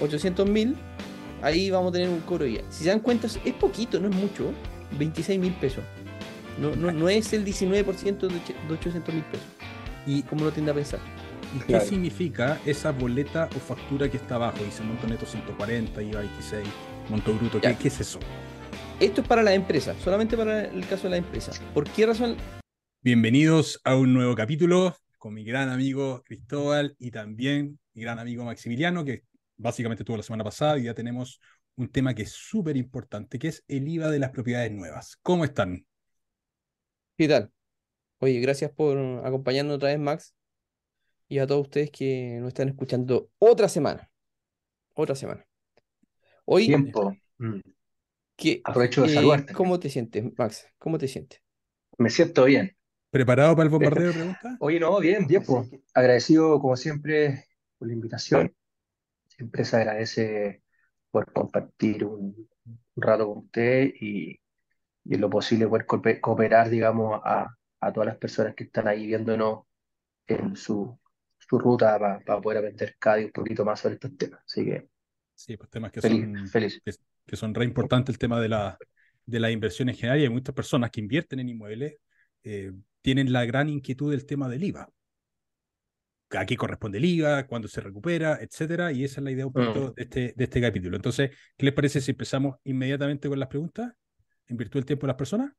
800 mil, ahí vamos a tener un cobro de IVA. Si se dan cuenta, es poquito, no es mucho, 26 mil pesos. No, no, no es el 19% de 800 mil pesos. Y como lo tiende a pensar. ¿Y qué significa esa boleta o factura que está abajo? Dice monto neto 140, IVA 26, monto bruto. ¿Qué, ¿Qué, es eso? Esto es para la empresa, solamente para el caso de la empresa. ¿Por qué razón? Bienvenidos a un nuevo capítulo con mi gran amigo Cristóbal y también mi gran amigo Maximiliano, que básicamente estuvo la semana pasada y ya tenemos un tema que es súper importante, que es el IVA de las propiedades nuevas. ¿Cómo están? ¿Qué tal? Oye, gracias por acompañarnos otra vez, Max, y a todos ustedes que nos están escuchando otra semana. Otra semana. Hoy. Tiempo. Mm. Aprovecho de eh, saludarte. ¿Cómo te sientes, Max? ¿Cómo te sientes? Me siento bien. ¿Preparado para el bombardeo de preguntas? Oye, no, bien, bien. Pues. Agradecido, como siempre, por la invitación. Siempre se agradece por compartir un, rato con usted y, y, en lo posible poder cooperar, digamos, a, a, todas las personas que están ahí viéndonos en su, su ruta para poder aprender cada día un poquito más sobre estos temas. Así que. Sí, pues temas que son. Feliz. Que, son re importantes el tema de la, de la inversión en general y hay muchas personas que invierten en inmuebles. Eh, tienen la gran inquietud del tema del IVA a qué corresponde el IVA, cuándo se recupera, etcétera, y esa es la idea un poquito mm. de, este, de este capítulo. Entonces, ¿qué les parece si empezamos inmediatamente con las preguntas? En virtud del tiempo de las personas.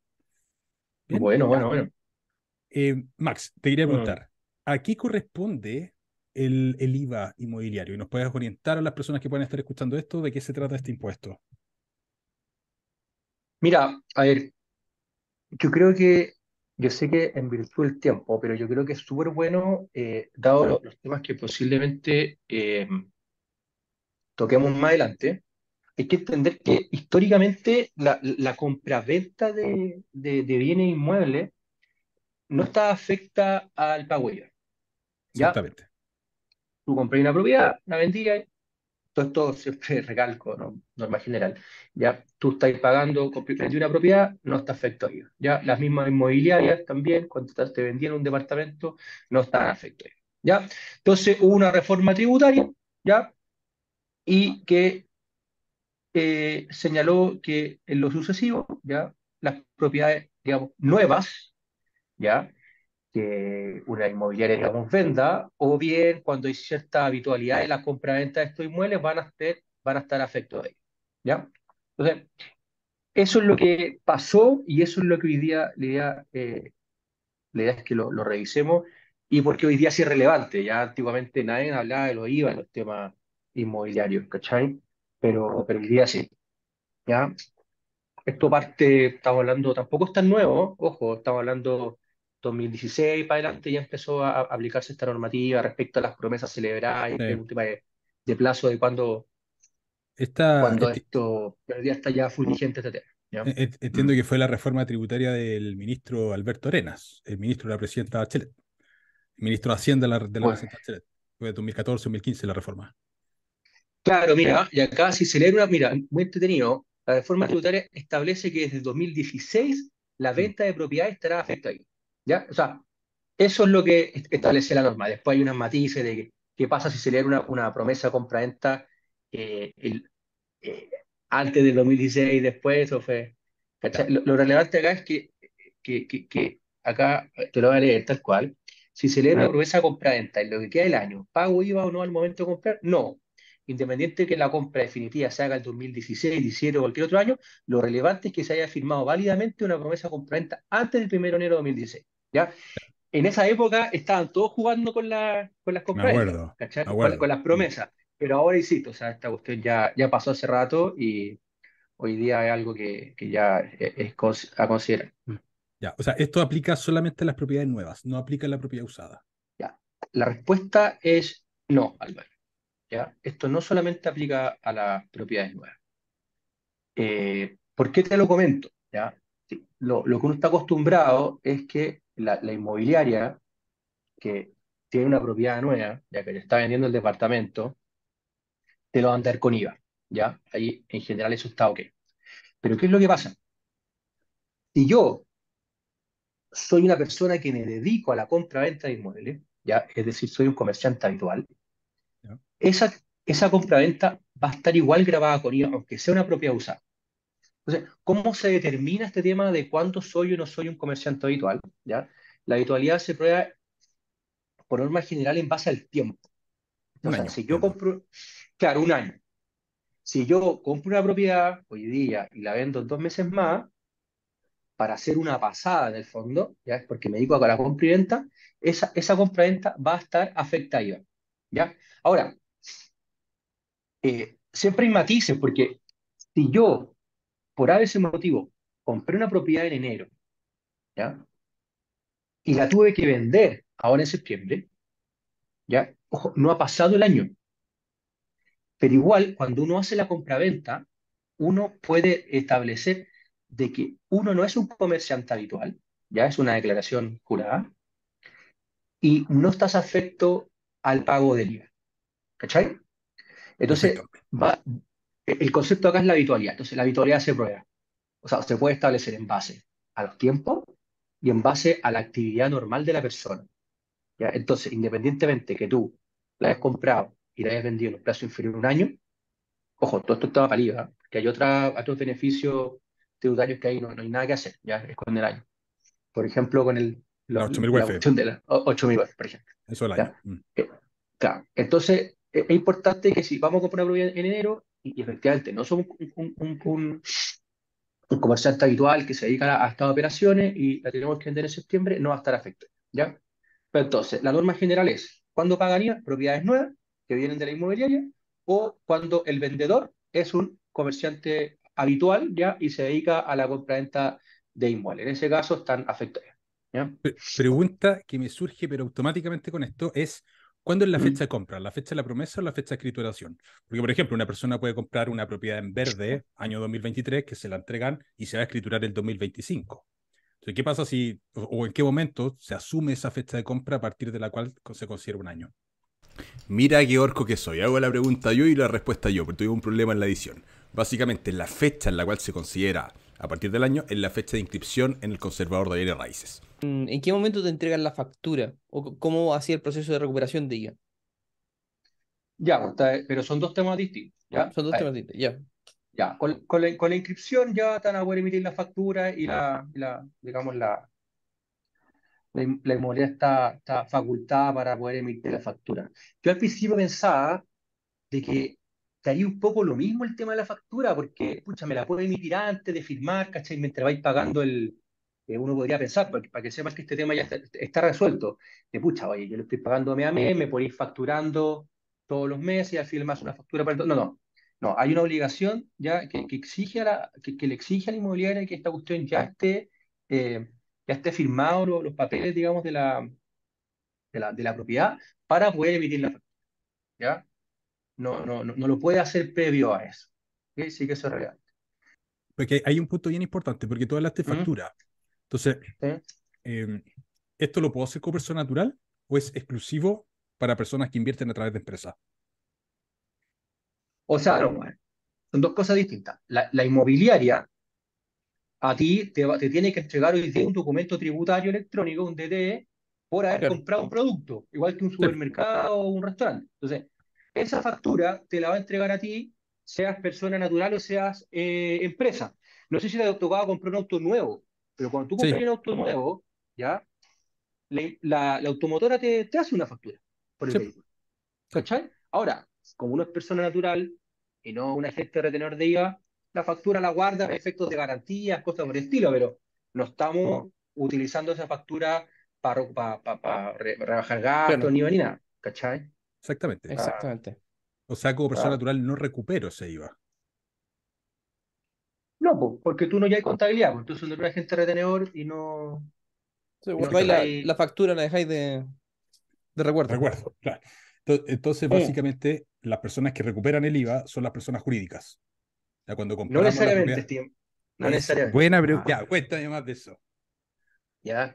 Bueno, bueno, bueno. Eh, Max, te quería mm. preguntar, ¿a qué corresponde el, el, IVA inmobiliario? Y nos puedes orientar a las personas que pueden estar escuchando esto, ¿de qué se trata este impuesto? Mira, a ver, yo creo que yo sé que en virtud del tiempo, pero yo creo que es súper bueno, eh, dado los, temas que posiblemente eh, toquemos más adelante, hay que entender que históricamente la, la compraventa de, de, de, bienes inmuebles no está afecta al pago IVA. Exactamente. Tú compras una propiedad, la vendías, todo esto siempre recalco, ¿no? norma general. Ya tú estás pagando de una propiedad, no está afecto a. Ya las mismas inmobiliarias también, cuando te vendían un departamento, no están afecto. ¿Ya? Entonces hubo una reforma tributaria, ¿ya? Y que eh, señaló que en lo sucesivo, ¿ya? Las propiedades, nuevas, ¿ya? Que una inmobiliaria, digamos, venda, o bien cuando hay cierta habitualidad en la compra-venta de estos inmuebles, van a, estar, van a estar afectos a ello. ¿Ya? Entonces, eso es lo que pasó y eso es lo que hoy día la idea, eh, la idea es que lo, lo, revisemos y porque hoy día sí es relevante. Ya antiguamente nadie hablaba de los IVA en los temas inmobiliarios, ¿cachai? Pero, pero hoy día sí. ¿Ya? Esto parte, estamos hablando, tampoco es tan nuevo, ojo, estamos hablando 2016 para adelante ya empezó a, aplicarse esta normativa respecto a las promesas celebradas y un tema de, plazo de cuando, cuando esto, pero ya está ya full vigente este tema. Entiendo que fue la reforma tributaria del ministro Alberto Arenas, el ministro de la presidenta Bachelet, el ministro de Hacienda de la, de la presidenta Bachelet. Fue de 2014-2015 la reforma. Claro, mira, y acá si se lee una, mira, muy entretenido, la reforma tributaria establece que desde 2016 la venta de propiedades estará afectada. ¿Ya? O sea, eso es lo que establece la norma. Después hay unas matices de qué pasa si se le da una, una promesa compra-venta eh, eh, antes del 2016 y después, o fue. Lo, relevante acá es que, que, que, acá te lo voy a leer tal cual. Si se le da una promesa compra-venta en lo que queda del año, ¿pago IVA o no al momento de comprar? No. Independiente de que la compra definitiva se haga el 2016, 2017 o cualquier otro año, lo relevante es que se haya firmado válidamente una promesa compra-venta antes del 1 de enero de 2016. ¿Ya? En esa época estaban todos jugando con, la, con las compras, con, las promesas, pero ahora insisto, o sea, esta cuestión ya, ya pasó hace rato y hoy día es algo que, que ya es, a considerar. Ya, o sea, esto aplica solamente a las propiedades nuevas, no aplica a la propiedad usada. Ya, la respuesta es no, Álvaro. ¿ya? Esto no solamente aplica a las propiedades nuevas. Eh, ¿Por qué te lo comento? ¿ya? Lo, lo, que uno está acostumbrado es que la, inmobiliaria que tiene una propiedad nueva, ya que le está vendiendo el departamento, te lo va a dar con IVA, ¿ya? Ahí en general eso está ok. Pero ¿qué es lo que pasa? Si yo soy una persona que me dedico a la compra-venta de inmuebles, ¿ya? Es decir, soy un comerciante habitual, esa, esa compra-venta va a estar igual grabada con IVA, aunque sea una propiedad usada. Entonces, ¿cómo se determina este tema de cuándo soy o no soy un comerciante habitual? ¿Ya? La habitualidad se prueba por norma general en base al tiempo. O sea, si yo compro, claro, un año. Si yo compro una propiedad hoy día y la vendo en dos meses más, para hacer una pasada en el fondo, ¿ya? porque me dedico a la compra y venta, esa, esa compra y venta va a estar afectada. ¿ya? Ahora, eh, siempre hay matices, porque si yo, por ese motivo, compré una propiedad en enero, ¿ya? y la tuve que vender ahora en septiembre, ¿ya? Ojo, no ha pasado el año. Pero igual, cuando uno hace la compraventa, uno puede establecer de que uno no es un comerciante habitual, ya es una declaración jurada, y no estás afecto al pago del IVA. ¿Cachai? Entonces, va, el concepto acá es la habitualidad. Entonces, la habitualidad se prueba. O sea, se puede establecer en base a los tiempos y en base a la actividad normal de la persona. ¿ya? Entonces, independientemente que tú la hayas comprado y la hayas vendido en un plazo inferior a un año, ojo, todo esto estaba para ¿eh? que hay otra, otros beneficios tributarios que ahí no, no, hay nada que hacer, ya es con el año. Por ejemplo, con el, la, 8.000 de la 8.000 por ejemplo. Eso el año. Mm. Eh, claro, entonces e, es importante que si vamos a comprar una propiedad en enero, y, efectivamente no somos un, comerciante habitual que se dedica a, estas operaciones y la tenemos que vender en septiembre, no va a estar afectado, ¿ya? Pero entonces, la norma general es, ¿cuándo pagaría propiedades nuevas que vienen de la inmobiliaria o cuando el vendedor es un comerciante habitual ya y se dedica a la compra-venta de inmuebles. En ese caso están afectados. Pregunta que me surge, pero automáticamente con esto, es ¿cuándo es la fecha de compra? ¿La fecha de la promesa o la fecha de escrituración? Porque, por ejemplo, una persona puede comprar una propiedad en verde, año 2023, que se la entregan y se va a escriturar el 2025. Entonces, ¿qué pasa si, o en qué momento se asume esa fecha de compra a partir de la cual se considera un año? Mira qué orco que soy. Hago la pregunta yo y la respuesta yo, porque tuve un problema en la edición. Básicamente, la fecha en la cual se considera a partir del año es la fecha de inscripción en el conservador de bienes raíces. Mm, ¿En qué momento te entregan la factura? ¿O cómo hacía el proceso de recuperación de ella? Ya, pues, pero son dos temas distintos. ¿ya? Son dos temas distintos, ya. Ya, con, la, inscripción ya están a poder emitir la factura y la, la digamos, la, la, inmobiliaria está, está facultada para poder emitir la factura. Yo al principio pensaba de que estaría un poco lo mismo el tema de la factura, porque, pucha, me la puedo emitir antes de firmar, ¿cachai? Mientras vais pagando el... Eh, uno podría pensar, para que, para que sepas que este tema ya está, resuelto, de pucha, oye, yo le estoy pagando mes a mes, me podéis facturando todos los meses y al final más una factura para... No, no, no, hay una obligación ya que, que exige a la, que, le exige a la inmobiliaria que esta cuestión ya esté... Eh, ya esté firmado los, papeles, digamos, de la, de la, de la propiedad para poder emitir la factura. ¿Ya? No, no, no, no lo puede hacer previo a eso. Sí que eso es relevante. Porque hay un punto bien importante, porque tú hablaste de factura. Entonces, em, ¿esto lo puedo hacer como persona natural o es exclusivo para personas que invierten a través de empresas? O sea, no, son dos cosas distintas. La, la inmobiliaria a ti te, te tiene que entregar hoy día un documento tributario electrónico, un DTE, por haber comprado un producto, igual que un supermercado o un restaurante. Entonces, esa factura te la va a entregar a ti, seas persona natural o seas eh, empresa. No sé si te ha tocado comprar un auto nuevo, pero cuando tú compras un auto nuevo, ¿ya? La, la, automotora te, te, hace una factura por el vehículo. ¿Cachai? Ahora, como uno es persona natural y no un agente retenedor de IVA, la factura la guarda, efectos de garantía, cosas por el estilo, pero no estamos utilizando esa factura para, para, rebajar gastos ni nada, ¿cachai? Exactamente. Exactamente. O sea, como persona natural no recupero ese IVA. No, porque tú no ya hay contabilidad, porque tú eres un agente retenedor y no. la, factura la dejáis de, de recuerdo. Recuerdo, claro. Entonces, básicamente, las personas que recuperan el IVA son las personas jurídicas cuando no necesariamente, No necesariamente. Buena pregunta. Ya, cuéntame más de eso. Ya.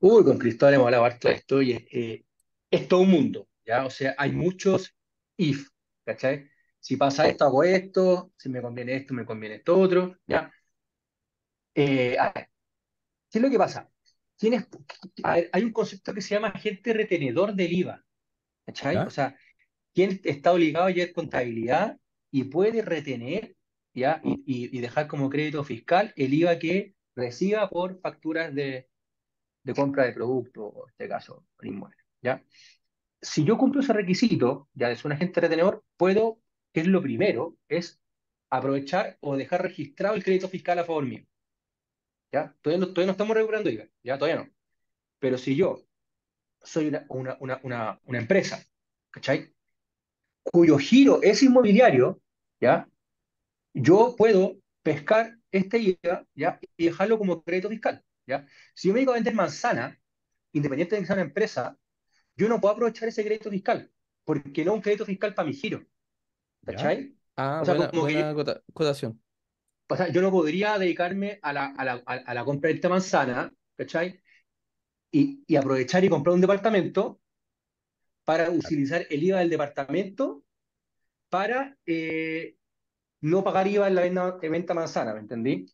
Uy, con Cristóbal hemos hablado harto de esto y eh, es todo un mundo. ¿Ya? O sea, hay muchos if, ¿cachai? Si pasa esto, hago esto, si me conviene esto, me conviene esto otro, ¿ya? Eh, a ver, ¿qué es lo que pasa? ¿Tienes, hay un concepto que se llama agente retenedor del IVA, ¿cachai? O sea, ¿quién está obligado a llevar contabilidad y puede retener ¿ya? Y, dejar como crédito fiscal el IVA que reciba por facturas de, de compra de producto, en este caso, inmueble. ¿ya? Si yo cumplo ese requisito, ya de ser un agente retenedor, puedo, que es lo primero, es aprovechar o dejar registrado el crédito fiscal a favor mío. ¿Ya? Todavía no, todavía no estamos regulando IVA, ya todavía no. Pero si yo soy una, una, una, una, empresa, ¿cachai? Cuyo giro es inmobiliario, ¿ya? Yo puedo pescar este IVA, ¿ya? Y dejarlo como crédito fiscal, ¿ya? Si yo me digo a vender manzana, independiente de que sea una empresa, yo no puedo aprovechar ese crédito fiscal, porque no es un crédito fiscal para mi giro. ¿Cachai? Ah, o sea, buena, buena cotación. O sea, yo no podría dedicarme a la, a la, a la compra de esta manzana, ¿cachai? y, aprovechar y comprar un departamento para utilizar el IVA del departamento para eh, no pagar IVA en la venta, venta manzana, ¿me entendí?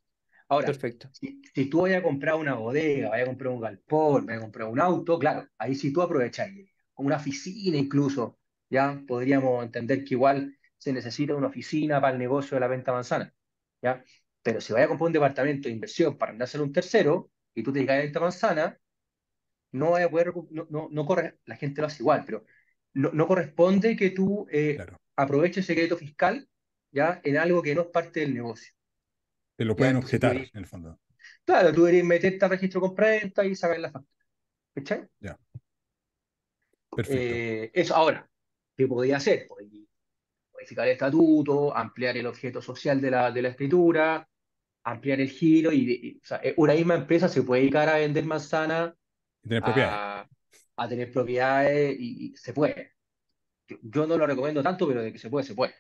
Ahora, Perfecto. Si, tú vayas a comprar una bodega, vayas a comprar un galpón, vayas a comprar un auto, claro, ahí sí tú aprovechas una oficina incluso, ya podríamos entender que igual se necesita una oficina para el negocio de la venta manzana, ¿ya? Pero si vayas a comprar un departamento de inversión para dárselo a un tercero y tú te dedicas a venta manzana, no vaya a poder, no, no, no corre, la gente lo hace igual, pero no, no corresponde que tú eh, aproveches el secreto fiscal ya en algo que no es parte del negocio. Te lo pueden objetar, en el fondo. Claro, tú deberías meterte al registro compra-venta y sacar la factura. ¿Cachai? Ya. Perfecto. Eh, eso, ahora, ¿qué podía hacer? modificar el estatuto, ampliar el objeto social de la, de la escritura, ampliar el giro, y, o sea, una misma empresa se puede dedicar a vender manzana tener propiedades. A, tener propiedades y, se puede. Yo, no lo recomiendo tanto, pero de que se puede, se puede.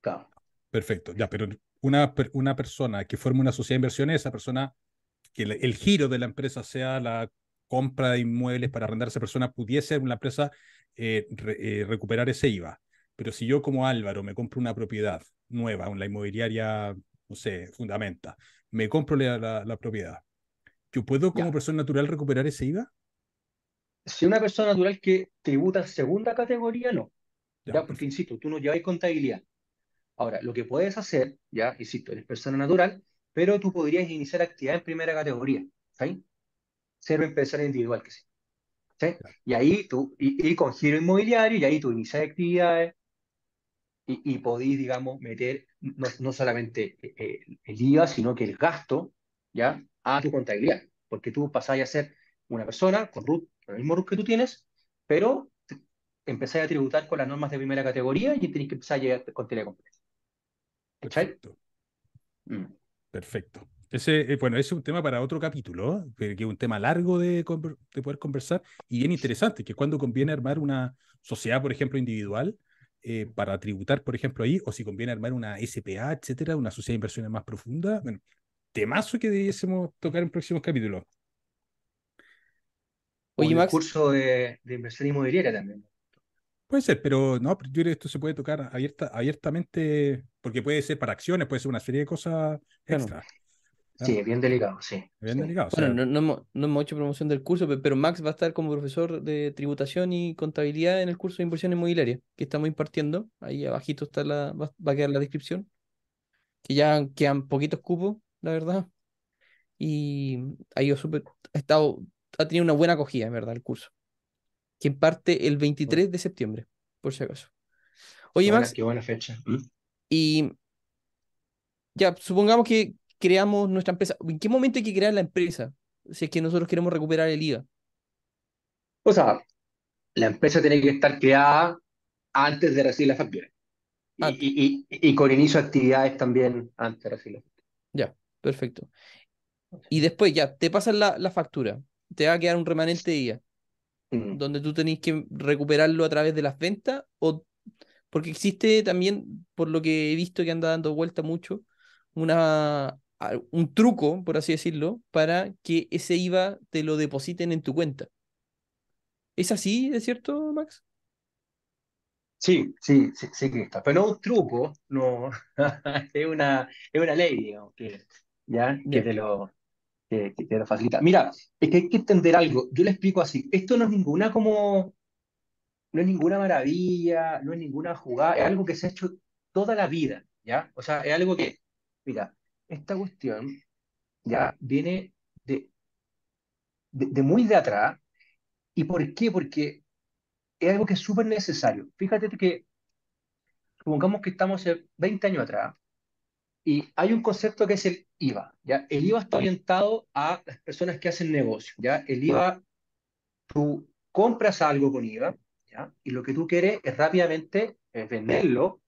Claro. Perfecto, ya, pero una, una persona que forme una sociedad de inversiones, esa persona, que el, giro de la empresa sea la compra de inmuebles para arrendar a esa persona, pudiese una empresa eh, eh, recuperar ese IVA. Pero si yo como Álvaro me compro una propiedad nueva, la inmobiliaria, no sé, fundamenta, me compro la, la propiedad, ¿Yo puedo como persona natural recuperar ese IVA? Si una persona natural que tributa segunda categoría, no. Ya, porque insisto, tú no llevas contabilidad. Ahora, lo que puedes hacer, ya, insisto, eres persona natural, pero tú podrías iniciar actividad en primera categoría. ¿sí? Ser empresario individual que sí. ¿sí? Y ahí tú, y, con giro inmobiliario, y ahí tú inicias actividades y, y podís, digamos, meter no, solamente eh, eh, el IVA, sino que el gasto, ¿ya? a tu contabilidad, porque tú pasás a ser una persona con RUT, con el mismo RUT que tú tienes, pero empezás a tributar con las normas de primera categoría y tenés que empezar a llegar con telecompresa. Perfecto. Mm. Perfecto. Ese, eh, bueno, ese es un tema para otro capítulo, que es un tema largo de, de, poder conversar y bien interesante, que cuando conviene armar una sociedad, por ejemplo, individual, eh, para tributar, por ejemplo, ahí, o si conviene armar una SPA, etcétera, una sociedad de inversiones más profunda. Bueno, temazo que debiésemos tocar en próximos capítulos. Oye, Max. Un curso de, inversión inmobiliaria también. Puede ser, pero no, yo creo que esto se puede tocar abierta, abiertamente, porque puede ser para acciones, puede ser una serie de cosas extra. Sí, bien delicado, sí. Bien delicado. Bueno, no, hemos hecho promoción del curso, pero Max va a estar como profesor de tributación y contabilidad en el curso de inversión inmobiliaria que estamos impartiendo. Ahí abajito está la, va, va a quedar la descripción. Que ya quedan poquitos cupos la verdad. Y ha ido súper, ha estado, ha tenido una buena acogida, en verdad, el curso. Que parte el 23 de septiembre, por si acaso. Oye, Max. Qué buena fecha. ¿Mm? Y ya, supongamos que creamos nuestra empresa. ¿En qué momento hay que crear la empresa? Si es que nosotros queremos recuperar el IVA. O sea, la empresa tiene que estar creada antes de recibir la factura. Y, y, con inicio de actividades también antes de recibir la factura. Ya. Perfecto. Y después ya, te pasan la, la factura, te va a quedar un remanente de día, mm. donde tú tenés que recuperarlo a través de las ventas, o porque existe también, por lo que he visto que anda dando vuelta mucho, una, un truco, por así decirlo, para que ese IVA te lo depositen en tu cuenta. ¿Es así, es cierto, Max? Sí, sí, sí, sí que está. Pero no un truco, no, es una, es una ley, digamos, que ¿ya? Que te lo, que, te lo facilita. Mira, es que hay que entender algo. Yo le explico así. Esto no es ninguna como no es ninguna maravilla, no es ninguna jugada, es algo que se ha hecho toda la vida, ¿ya? O sea, es algo que, mira, esta cuestión ya viene de, de, muy de atrás. ¿Y por qué? Porque es algo que es súper necesario. Fíjate que, supongamos que estamos 20 años atrás, y hay un concepto que es el IVA, ¿ya? El IVA está orientado a las personas que hacen negocio, ¿ya? El IVA, tú compras algo con IVA, ¿ya? Y lo que tú quieres es rápidamente venderlo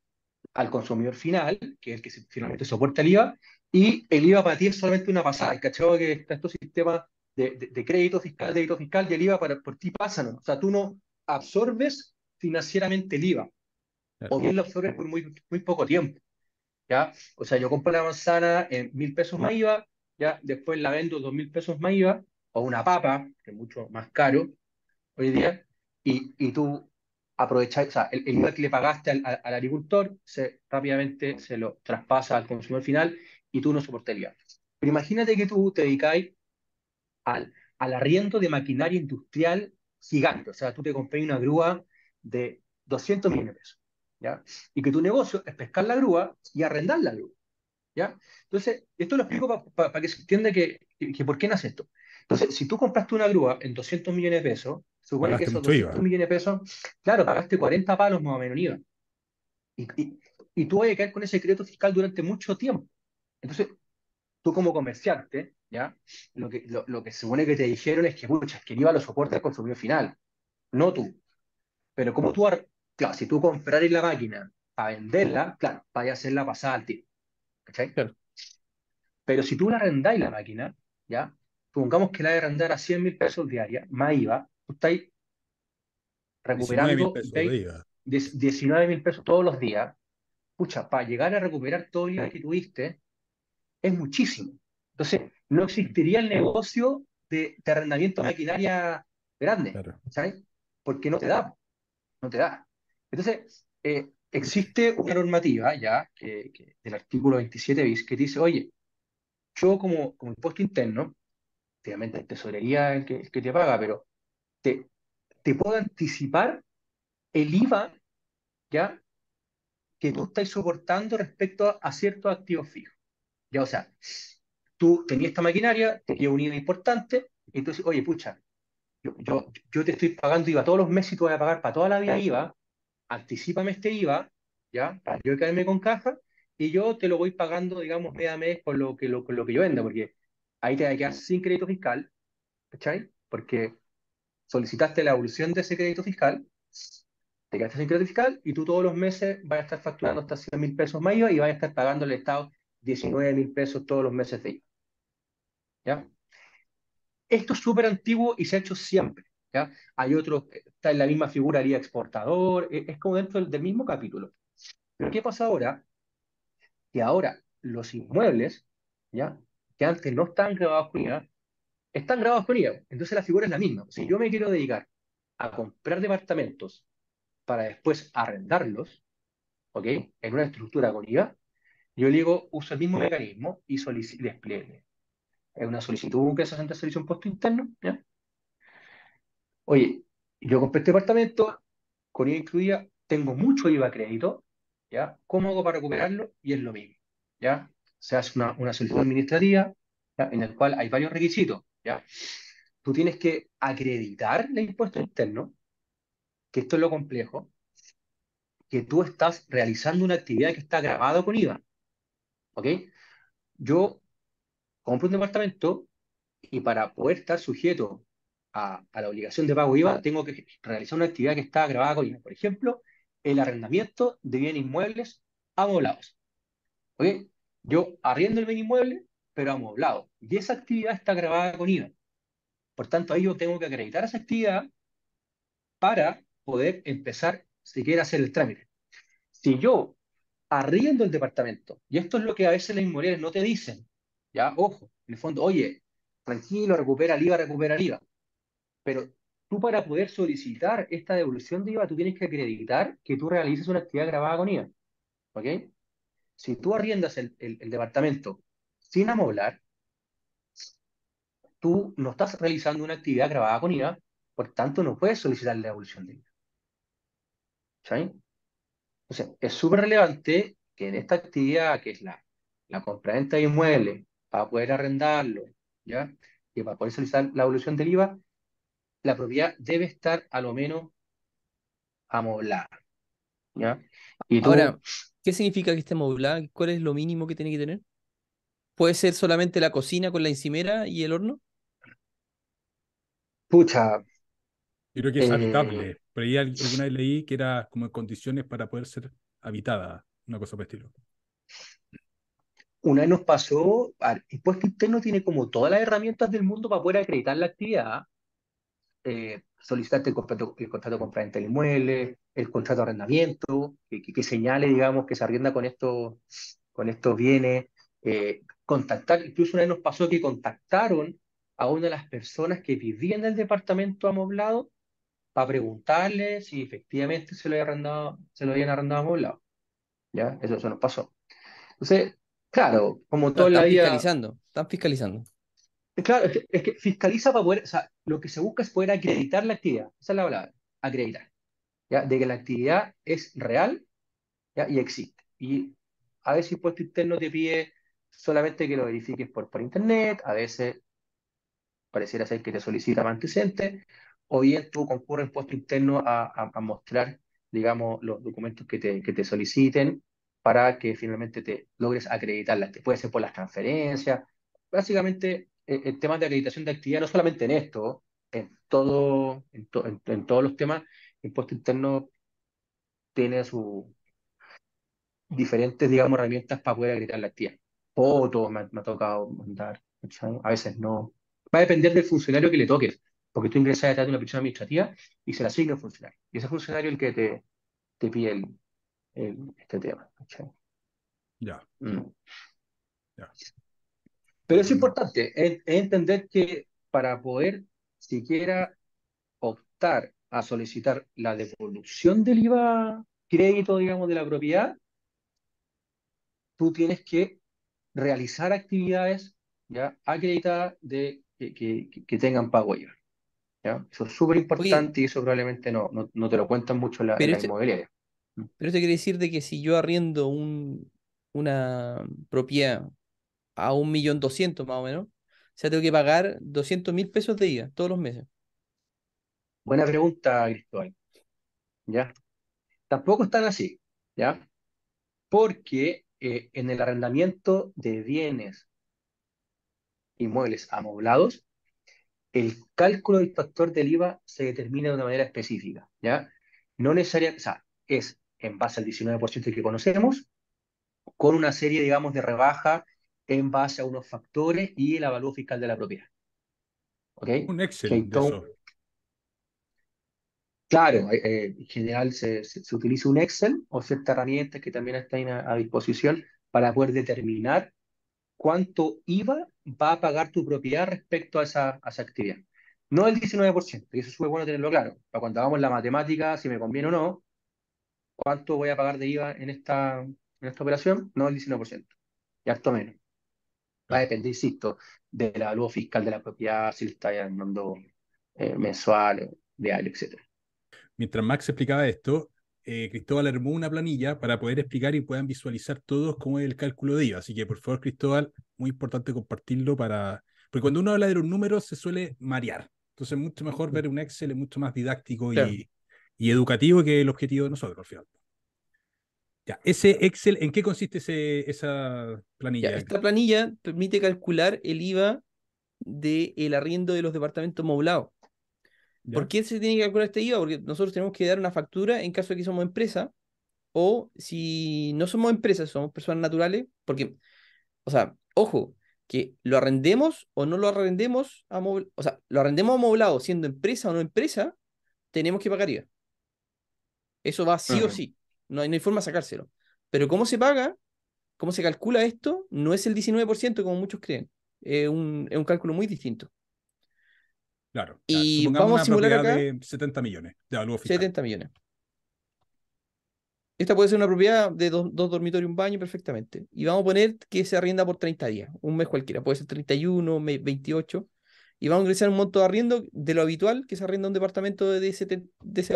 al consumidor final, que es el que finalmente soporta el IVA, y el IVA para ti es solamente una pasada. ¿Cachado? Que está estos sistemas de, de, crédito fiscal, débito fiscal, y el IVA para, por ti pasa, ¿no? O sea, tú no absorbes financieramente el IVA, o bien lo absorbes por muy, muy poco tiempo. O sea, yo compro la manzana en mil pesos más IVA, ¿ya? Después la vendo dos mil pesos más IVA, o una papa, que es mucho más caro hoy día, y, y tú aprovechas, o sea, el, IVA que le pagaste al, al, agricultor, se, rápidamente se lo traspasa al consumidor final y tú no soportas el IVA. Pero imagínate que tú te dedicáis al, al arriendo de maquinaria industrial gigante, o sea, tú te compras una grúa de 200 millones de pesos. ¿Ya? Y que tu negocio es pescar la grúa y arrendar la grúa, ¿ya? Entonces, esto lo explico para que se entienda que, que, por qué nace esto. Entonces, si tú compraste una grúa en 200 millones de pesos, supone que esos 200 millones de pesos, claro, pagaste 40 palos más o menos en IVA. Y, y, y, tú vas a caer con ese crédito fiscal durante mucho tiempo. Entonces, tú como comerciante, ¿ya? Lo que, lo, lo que se supone que te dijeron es que, pucha, que el IVA lo soporta el consumidor final, no tú. Pero como tú Claro, si tú comprares la máquina para venderla, claro, vaya a hacerla pasada al tiro. ¿Cachai? Pero si tú la arrendáis la máquina, ¿ya? Supongamos que la de arrendar a 100 mil pesos diaria, más IVA, tú estáis recuperando 19 mil pesos todos los días. Pucha, para llegar a recuperar todo el IVA que tuviste, es muchísimo. Entonces, no existiría el negocio de, arrendamiento de maquinaria grande, ¿sabes? Porque no te da, no te da. Entonces, eh, existe una normativa ya del artículo 27 bis que dice, oye, yo como, como impuesto interno, obviamente tesorería el que, el que te paga, pero te, te puedo anticipar el IVA ya que tú estás soportando respecto a, ciertos activos fijos. Ya, o sea, tú tenías esta maquinaria, te un IVA importante, entonces, oye, pucha, yo, yo, yo te estoy pagando IVA todos los meses y tú vas a pagar para toda la vida IVA, anticipame este IVA, ¿ya? Para yo quedarme con caja y yo te lo voy pagando, digamos, mes a mes con lo que, lo, lo que yo venda, porque ahí te quedar sin crédito fiscal, ¿cachai? Porque solicitaste la evolución de ese crédito fiscal, te quedaste sin crédito fiscal y tú todos los meses vas a estar facturando hasta 100 mil pesos más IVA y vas a estar pagando al Estado 19 mil pesos todos los meses de IVA. ¿Ya? Esto es súper antiguo y se ha hecho siempre. ¿Ya? Hay otros, está en la misma figura el exportador, e, es, como dentro del, mismo capítulo. Pero ¿qué pasa ahora? Que ahora los inmuebles, ¿ya? que antes no estaban grabados con IVA, están grabados con IVA. Entonces la figura es la misma. Si yo me quiero dedicar a comprar departamentos para después arrendarlos, ¿ok? En una estructura con IVA, yo le digo, uso el mismo mecanismo y despliegue. Es una solicitud que se hace ante servicio impuesto interno, ¿ya? Oye, yo compré este departamento, con IVA incluida, tengo mucho IVA crédito, ¿ya? ¿Cómo hago para recuperarlo? Y es lo mismo, ¿ya? Se hace una, una solicitud administrativa, en el cual hay varios requisitos, ¿ya? Tú tienes que acreditar el impuesto interno, que esto es lo complejo, que tú estás realizando una actividad que está grabada con IVA, ¿ok? Yo compro un departamento y para poder estar sujeto a, la obligación de pago IVA, tengo que realizar una actividad que está grabada con IVA. Por ejemplo, el arrendamiento de bienes inmuebles amoblados. ¿Ok? Yo arriendo el bien inmueble, pero amoblado. Y esa actividad está grabada con IVA. Por tanto, ahí yo tengo que acreditar esa actividad para poder empezar, si quiere, hacer el trámite. Si yo arriendo el departamento, y esto es lo que a veces las inmobiliarias no te dicen, ya, ojo, en el fondo, oye, tranquilo, recupera el IVA, recupera el IVA. Pero tú para poder solicitar esta devolución de IVA, tú tienes que acreditar que tú realices una actividad grabada con IVA. ¿Ok? Si tú arriendas el, departamento sin amoblar, tú no estás realizando una actividad grabada con IVA, por tanto no puedes solicitar la devolución de IVA. Entonces, es súper relevante que en esta actividad, que es la, la compraventa de inmuebles, para poder arrendarlo, ¿ya? Y para poder solicitar la evolución del IVA, la propiedad debe estar a lo menos amoblada, ¿ya? Y Ahora, ¿qué significa que esté amoblada? ¿Cuál es lo mínimo que tiene que tener? ¿Puede ser solamente la cocina con la encimera y el horno? Pucha. creo que es habitable. Eh, Pero ahí alguna vez leí que era como en condiciones para poder ser habitada, una cosa por estilo. Una vez nos pasó, el puesto interno tiene como todas las herramientas del mundo para poder acreditar la actividad. Eh, solicitarte el contrato, el contrato de compra del inmueble, el contrato de arrendamiento, que, señale, digamos, que se arrienda con, esto, con estos bienes, eh, contactar, incluso una vez nos pasó que contactaron a una de las personas que vivían en el departamento amoblado para preguntarle si efectivamente se lo, había arrendado, se lo habían arrendado amoblado. ¿Ya? Eso, eso nos pasó. Entonces, claro, como todo la vida... fiscalizando, están fiscalizando. Claro, es que, fiscaliza para poder, o sea, lo que se busca es poder acreditar la actividad. Esa es la palabra, acreditar. ¿ya? De que la actividad es real ¿ya? y existe. Y a veces impuesto interno te pide solamente que lo verifiques por, por internet, a veces pareciera ser que te solicita más antecedentes, o bien tú concurres en puesto interno a, a, mostrar, digamos, los documentos que te, que te soliciten para que finalmente te logres acreditarlas. Puede ser por las transferencias. Básicamente, el, el tema de acreditación de actividad, no solamente en esto, en, todo, en, en, todos los temas, el puesto interno tiene sus diferentes, digamos, herramientas para poder acreditar la actividad. Fotos me, me ha tocado mandar, a veces no. Va a depender del funcionario que le toques, porque tú ingresas detrás de una persona administrativa y se le asigna un funcionario. Y ese funcionario es el que te, te pide el, este tema. Ya. Mm. ya. Pero es importante entender que para poder siquiera optar a solicitar la devolución del IVA crédito, digamos, de la propiedad, tú tienes que realizar actividades ya acreditadas de que, tengan pago IVA. ¿ya? Eso es súper importante y eso probablemente no, no, te lo cuentan mucho la, la inmobiliaria. Pero esto quiere decir de que si yo arriendo un, una propiedad a un millón doscientos más o menos, o sea, tengo que pagar doscientos mil pesos de IVA todos los meses. Buena pregunta, Cristóbal. ¿Ya? Tampoco están así, ¿ya? Porque eh, en el arrendamiento de bienes inmuebles amoblados, el cálculo del factor del IVA se determina de una manera específica, ¿ya? No necesariamente, o sea, es en base al 19% que conocemos, con una serie, digamos, de rebaja en base a unos factores y el avalúo fiscal de la propiedad. ¿Ok? Un Excel. Claro, eh, en general se, utiliza un Excel o ciertas herramientas que también están a, disposición para poder determinar cuánto IVA va a pagar tu propiedad respecto a esa, actividad. No el 19%, y eso es súper bueno tenerlo claro. Para cuando hagamos la matemática, si me conviene o no, cuánto voy a pagar de IVA en esta, en esta operación, no el 19%, y harto menos. Va a depender, insisto, del avalúo fiscal de la propiedad, si le está dando eh, mensual, diario, etcétera. Mientras Max explicaba esto, eh, Cristóbal armó una planilla para poder explicar y puedan visualizar todos cómo es el cálculo de IVA. Así que, por favor, Cristóbal, muy importante compartirlo para... Porque cuando uno habla de los números se suele marear. Entonces, es mucho mejor ver un Excel, es mucho más didáctico y, educativo que el objetivo de nosotros, al final. Ya, ese Excel, ¿en qué consiste esa planilla? esta planilla permite calcular el IVA del arriendo de los departamentos moblados. ¿Por qué se tiene que calcular este IVA? Porque nosotros tenemos que dar una factura en caso de que somos empresa, o si no somos empresas, somos personas naturales, porque, o sea, ojo, que lo arrendemos o no lo arrendemos, a o sea, lo arrendemos amoblado siendo empresa o no empresa, tenemos que pagar IVA. Eso va sí o sí, no hay, no hay forma de sacárselo. Pero ¿cómo se paga? ¿Cómo se calcula esto? No es el 19% como muchos creen, es un, es un cálculo muy distinto. Claro. Y vamos a simular acá. De 70 millones de avalúo fiscal. 70 millones. Esta puede ser una propiedad de dos, dormitorios y un baño perfectamente. Y vamos a poner que se arrienda por 30 días, un mes cualquiera. Puede ser 31, 28. Y vamos a ingresar un monto de arriendo de lo habitual que se arrienda un departamento de ese, de ese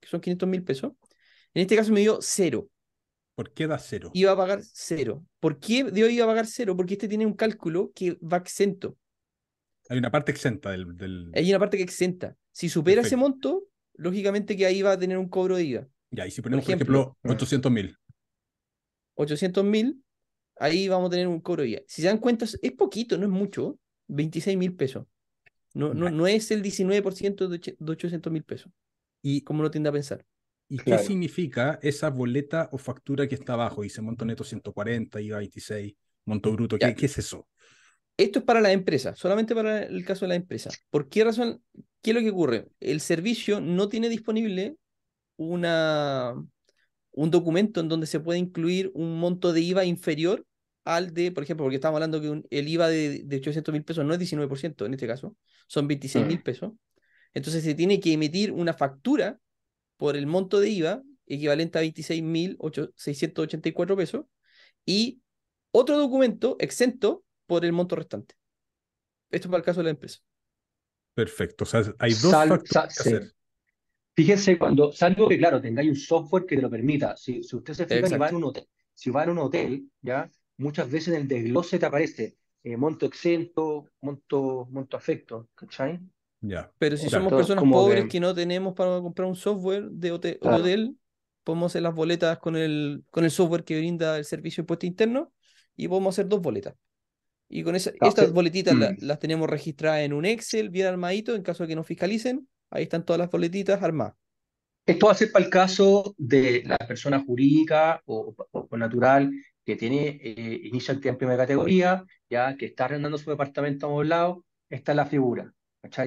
que son 500 mil pesos. En este caso me dio cero. ¿Por qué da cero? Iba a pagar cero. ¿Por qué dio iba a pagar cero? Porque este tiene un cálculo que va exento. Hay una parte exenta del. del... Hay una parte que exenta. Si supera ese monto, lógicamente que ahí va a tener un cobro de IVA. Ya, y si ponemos, por ejemplo, 800 mil. 800 mil, ahí vamos a tener un cobro de IVA. Si se dan cuenta, es poquito, no es mucho. 26 mil pesos. No, no, no es el 19% de 800 mil pesos. Y como lo tiende a pensar. ¿Y qué significa esa boleta o factura que está abajo? Dice monto neto 140, IVA 26, monto bruto. ¿Qué, ¿Qué, es eso? Esto es para la empresa, solamente para el caso de la empresa. ¿Por qué razón? ¿Qué es lo que ocurre? El servicio no tiene disponible una, un documento en donde se puede incluir un monto de IVA inferior al de, por ejemplo, porque estamos hablando que el IVA de, de 800 mil pesos no es 19% en este caso, son 26 mil mm. pesos. Entonces se tiene que emitir una factura por el monto de IVA equivalente a 26.684 pesos y otro documento exento por el monto restante. Esto es para el caso de la empresa. Perfecto. O sea, hay dos facturas Fíjense, cuando, salvo que, claro, tengáis un software que te lo permita. Si, si usted se fija y va en un hotel, si va en un hotel, ya, muchas veces en el desglose te aparece eh, monto exento, monto, monto afecto, ¿cachai? Ya. Pero si somos personas pobres que... no tenemos para comprar un software de hotel, podemos hacer las boletas con el, con el software que brinda el servicio de impuesto interno y podemos hacer dos boletas. Y con esa, estas boletitas mm. las, tenemos registradas en un Excel bien armadito en caso de que nos fiscalicen. Ahí están todas las boletitas armadas. Esto va a ser para el caso de la persona jurídica o, natural que tiene eh, inicio actividad en primera categoría, ya que está arrendando su departamento amoblado, esta es la figura.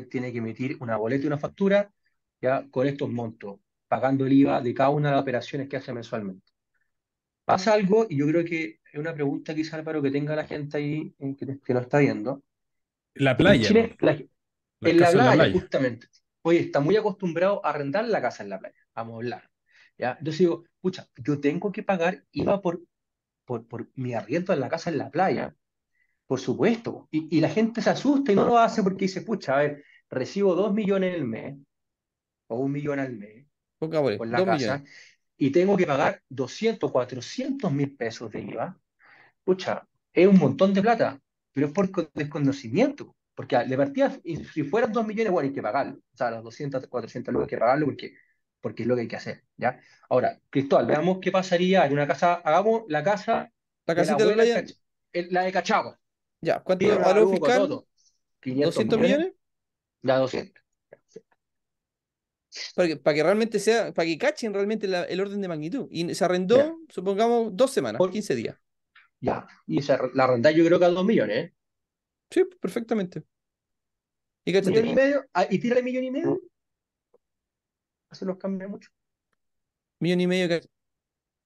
Tiene que emitir una boleta y una factura ya con estos montos, pagando el IVA de cada una de las operaciones que hace mensualmente. Pasa algo, y yo creo que es una pregunta quizá, Álvaro, que tenga la gente ahí eh, que, que nos está viendo. La playa. En, la, playa, justamente. Oye, está muy acostumbrado a arrendar la casa en la playa, a moblar. ¿ya? Entonces digo, pucha, yo tengo que pagar IVA por, por, por mi arriendo en la casa en la playa. Por supuesto. Y, la gente se asusta y no lo hace porque dice, pucha, a ver, recibo dos millones el mes, o un millón al mes, por la casa, y tengo que pagar 200, 400 mil pesos de IVA. Pucha, es un montón de plata, pero es por desconocimiento. Porque de partida, si fueran dos millones, bueno, hay que pagarlo. O sea, los 200, 400 lucas hay que pagarlo porque, porque es lo que hay que hacer. ¿ya? Ahora, Cristóbal, veamos qué pasaría en una casa. Hagamos la casa. La casita de, la, la de Cachagua. Ya, ¿cuánto valor fiscal? ¿200 millones? Ya, 200. Para que, para que realmente sea, para que cachen realmente el orden de magnitud. Y se arrendó, supongamos, dos semanas, Por, 15 días. Ya, y se, la arrendá yo creo que a 2 millones, ¿eh? Sí, perfectamente. ¿Y ¿Millón y medio? Ah, ¿Y tira el millón y medio? Eso nos cambia mucho. Millón y medio, que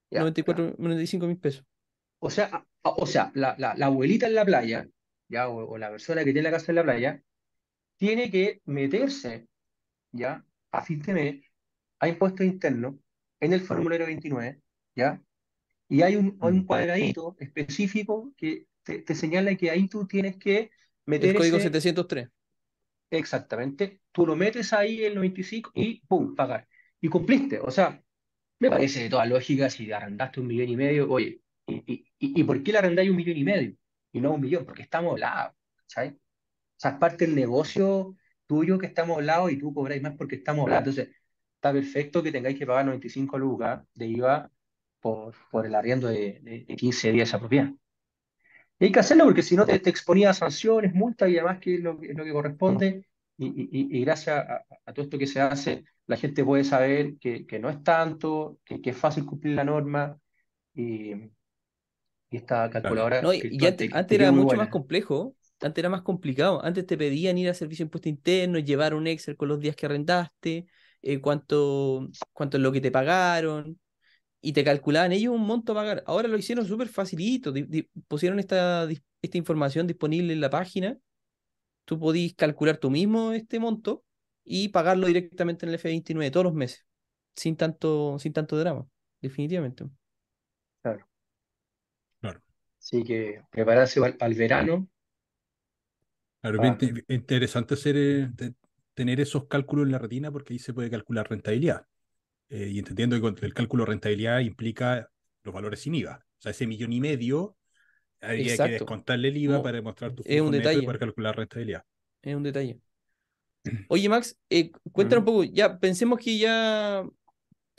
94, 95 mil pesos. O sea, o sea la, la, la abuelita en la playa, ya, o, la persona que tiene la casa en la playa, tiene que meterse, ya, a fin de mes, a impuestos internos, en el formulario 29, ya, y hay un, un cuadradito específico que te, señala que ahí tú tienes que meter. El código 703. Exactamente. Tú lo metes ahí el 95 y ¡pum! pagar. Y cumpliste. O sea, me parece de toda lógica si arrendaste un millón y medio, oye, ¿y, y, por qué le arrendáis un millón y medio? Y no un millón, porque estamos hablados, ¿sabes? O sea, es parte del negocio tuyo que estamos hablados y tú cobráis más porque estamos hablados. Entonces, está perfecto que tengáis que pagar 95 lucas de IVA por, por el arriendo de, de, 15 días a propiedad. Y hay que hacerlo porque si no te, exponía a sanciones, multas y además que es lo, que corresponde. Y, y, gracias a, todo esto que se hace, la gente puede saber que, que no es tanto, que, que, es fácil cumplir la norma. Y, y esta calculadora. No, y, antes, era mucho más complejo, antes era más complicado. Antes te pedían ir a servicio de impuesto interno, llevar un Excel con los días que arrendaste, eh, cuánto, cuánto es lo que te pagaron, y te calculaban ellos un monto a pagar. Ahora lo hicieron súper facilito, pusieron esta, esta información disponible en la página. Tú podís calcular tú mismo este monto y pagarlo directamente en el F29 todos los meses, sin tanto, sin tanto drama, definitivamente. Así que prepararse al, verano. Claro, ah. interesante hacer, eh, tener esos cálculos en la retina porque ahí se puede calcular rentabilidad. eh, y entendiendo que el cálculo de rentabilidad implica los valores sin IVA. O sea, ese millón y medio habría que descontarle el IVA para demostrar tu es un detalle. para calcular rentabilidad. Es un detalle. Oye, Max, eh, cuéntanos un poco, ya pensemos que ya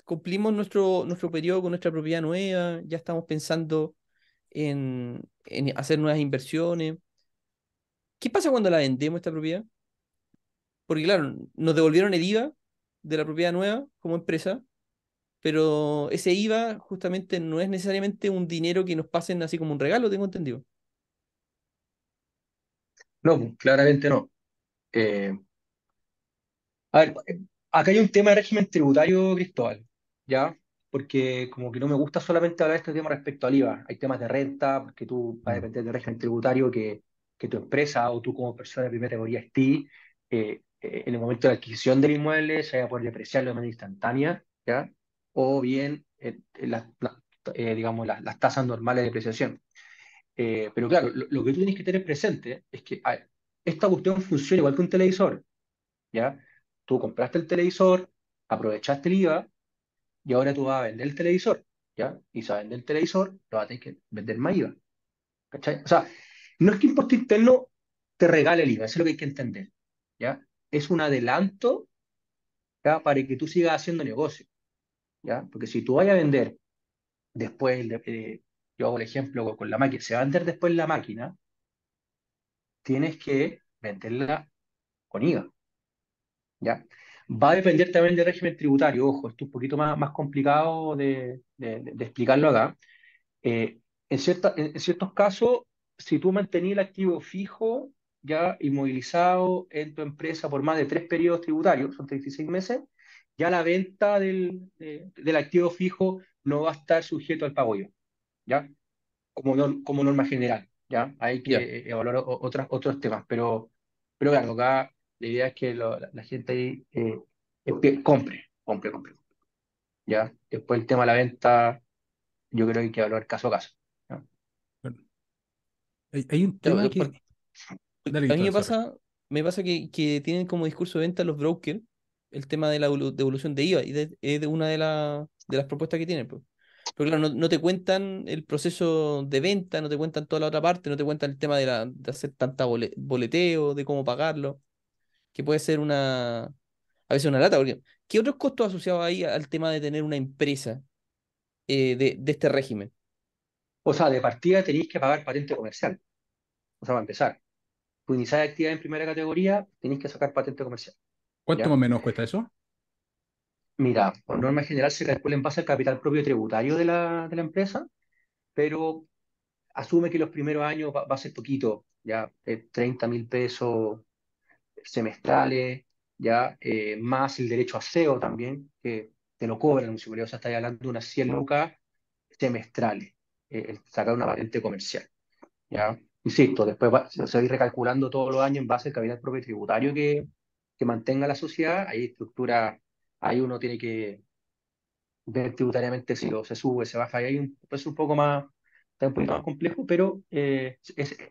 cumplimos nuestro, nuestro periodo con nuestra propiedad nueva, ya estamos pensando en, hacer nuevas inversiones. ¿Qué pasa cuando la vendemos esta propiedad? Porque claro, nos devolvieron el IVA de la propiedad nueva como empresa, pero ese IVA justamente no es necesariamente un dinero que nos pasen así como un regalo, tengo entendido. No, claramente no. Eh, a ver, acá hay un tema de régimen tributario, Cristóbal, ¿ya? Porque como que no me gusta solamente hablar de este tema respecto al IVA. Hay temas de renta, porque tú vas a mm. depender del régimen tributario que, que tu empresa o tú como persona de primera categoría estés eh, eh, en el momento de la adquisición del inmueble se vaya a poder depreciarlo de manera instantánea, ¿ya? O bien, eh, digamos, las tasas normales de depreciación. pero claro, lo, que tú tienes que tener presente es que esta cuestión funciona igual que un televisor, ¿ya? Tú compraste el televisor, aprovechaste el IVA y ahora tú vas a vender el televisor, ¿ya? Y si vas a vender el televisor, lo vas a tener que vender más IVA. ¿Cachai? O sea, no es que Impuesto Interno te regale el IVA, eso es lo que hay que entender, ¿ya? Es un adelanto, ¿ya? Para que tú sigas haciendo negocio, ¿ya? Porque si tú vayas a vender después, de, yo hago el ejemplo con la máquina, se va a vender después la máquina, tienes que venderla con IVA. ¿ya? Va a depender también del régimen tributario, ojo, esto es un poquito más, más complicado de, explicarlo acá. Eh, en, cierta, en, ciertos casos, si tú mantenías el activo fijo, ya inmovilizado en tu empresa por más de tres periodos tributarios, son 36 meses, ya la venta del, del activo fijo no va a estar sujeto al pago ¿ya? Como, como norma general, ¿ya? Hay que evaluar otras, otros temas, pero, pero claro, acá la idea es que la, gente ahí eh, compre, compre, compre. ¿Ya? Después el tema de la venta, yo creo que hay que evaluar caso a caso. hay, un tema que... a mí me pasa, me pasa que, que, tienen como discurso de venta los brokers el tema de la devolución de IVA, y es de una de, de las propuestas que tienen. Pues. Pero claro, no, te cuentan el proceso de venta, no te cuentan toda la otra parte, no te cuentan el tema de, la, de hacer tanta boleteo, de cómo pagarlo que puede ser una, a veces una lata, porque ¿qué otros costos asociados ahí al tema de tener una empresa eh, de, este régimen? O sea, de partida tenéis que pagar patente comercial. O sea, para empezar. Tú iniciáis actividad en primera categoría, tenéis que sacar patente comercial. ¿Cuánto más o menos cuesta eso? Mira, por norma general se calcula en base al capital propio tributario de la, de la empresa, pero asume que los primeros años va, a ser poquito, ya 30 mil pesos semestrales, ya eh, más el derecho a SEO también, que te lo cobra la municipalidad, o sea, está hablando de unas 100 lucas semestrales, eh, sacar una patente comercial. ¿ya? Insisto, después se va a ir recalculando todos los años en base al capital propio tributario que, que mantenga la sociedad, hay estructura, ahí uno tiene que ver tributariamente si lo, se sube, se baja, y hay un, pues un poco más, está un poquito más complejo, pero eh,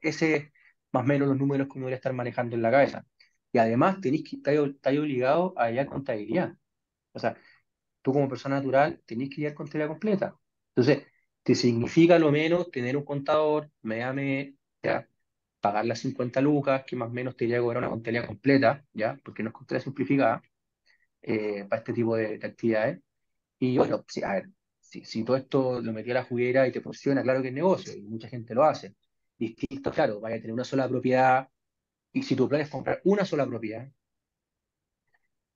ese más o menos los números que uno debería estar manejando en la cabeza. Y además tenéis que estar obligado a hallar contabilidad. O sea, tú como persona natural tenés que hallar contabilidad completa. Entonces, te significa lo menos tener un contador, me llame, ya, pagar las 50 lucas, que más o menos te iría a cobrar una contabilidad completa, ya, porque no es contabilidad simplificada eh, para este tipo de, actividades. Y bueno, sí, a ver, si, si, todo esto lo metí a la juguera y te funciona, claro que es negocio, y mucha gente lo hace. Distinto, claro, vaya a tener una sola propiedad, y si tu plan es comprar una sola propiedad,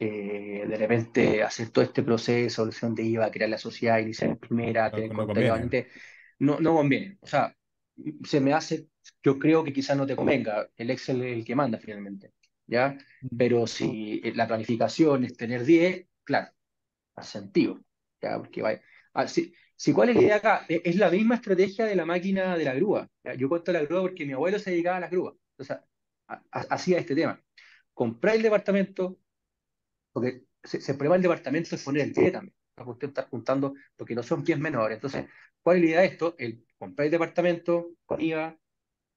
eh, de repente hacer todo este proceso, solución de IVA, crear la sociedad, iniciar en primera, no, tener no, conviene. no, no conviene. O sea, se me hace, yo creo que quizás no te convenga, el Excel es el que manda finalmente, ¿ya? Pero si la planificación es tener 10, claro, hace sentido, ¿ya? Porque vaya, ah, si, si, cuál es la idea acá, es, la misma estrategia de la máquina de la grúa. Yo cuento la grúa porque mi abuelo se dedicaba a las grúas. O sea, hacía este tema. Comprar el departamento, porque se, se prueba el departamento es poner el pie también, porque usted está juntando, porque no son pies menores. Entonces, ¿cuál es la idea de esto? El comprar el departamento con IVA,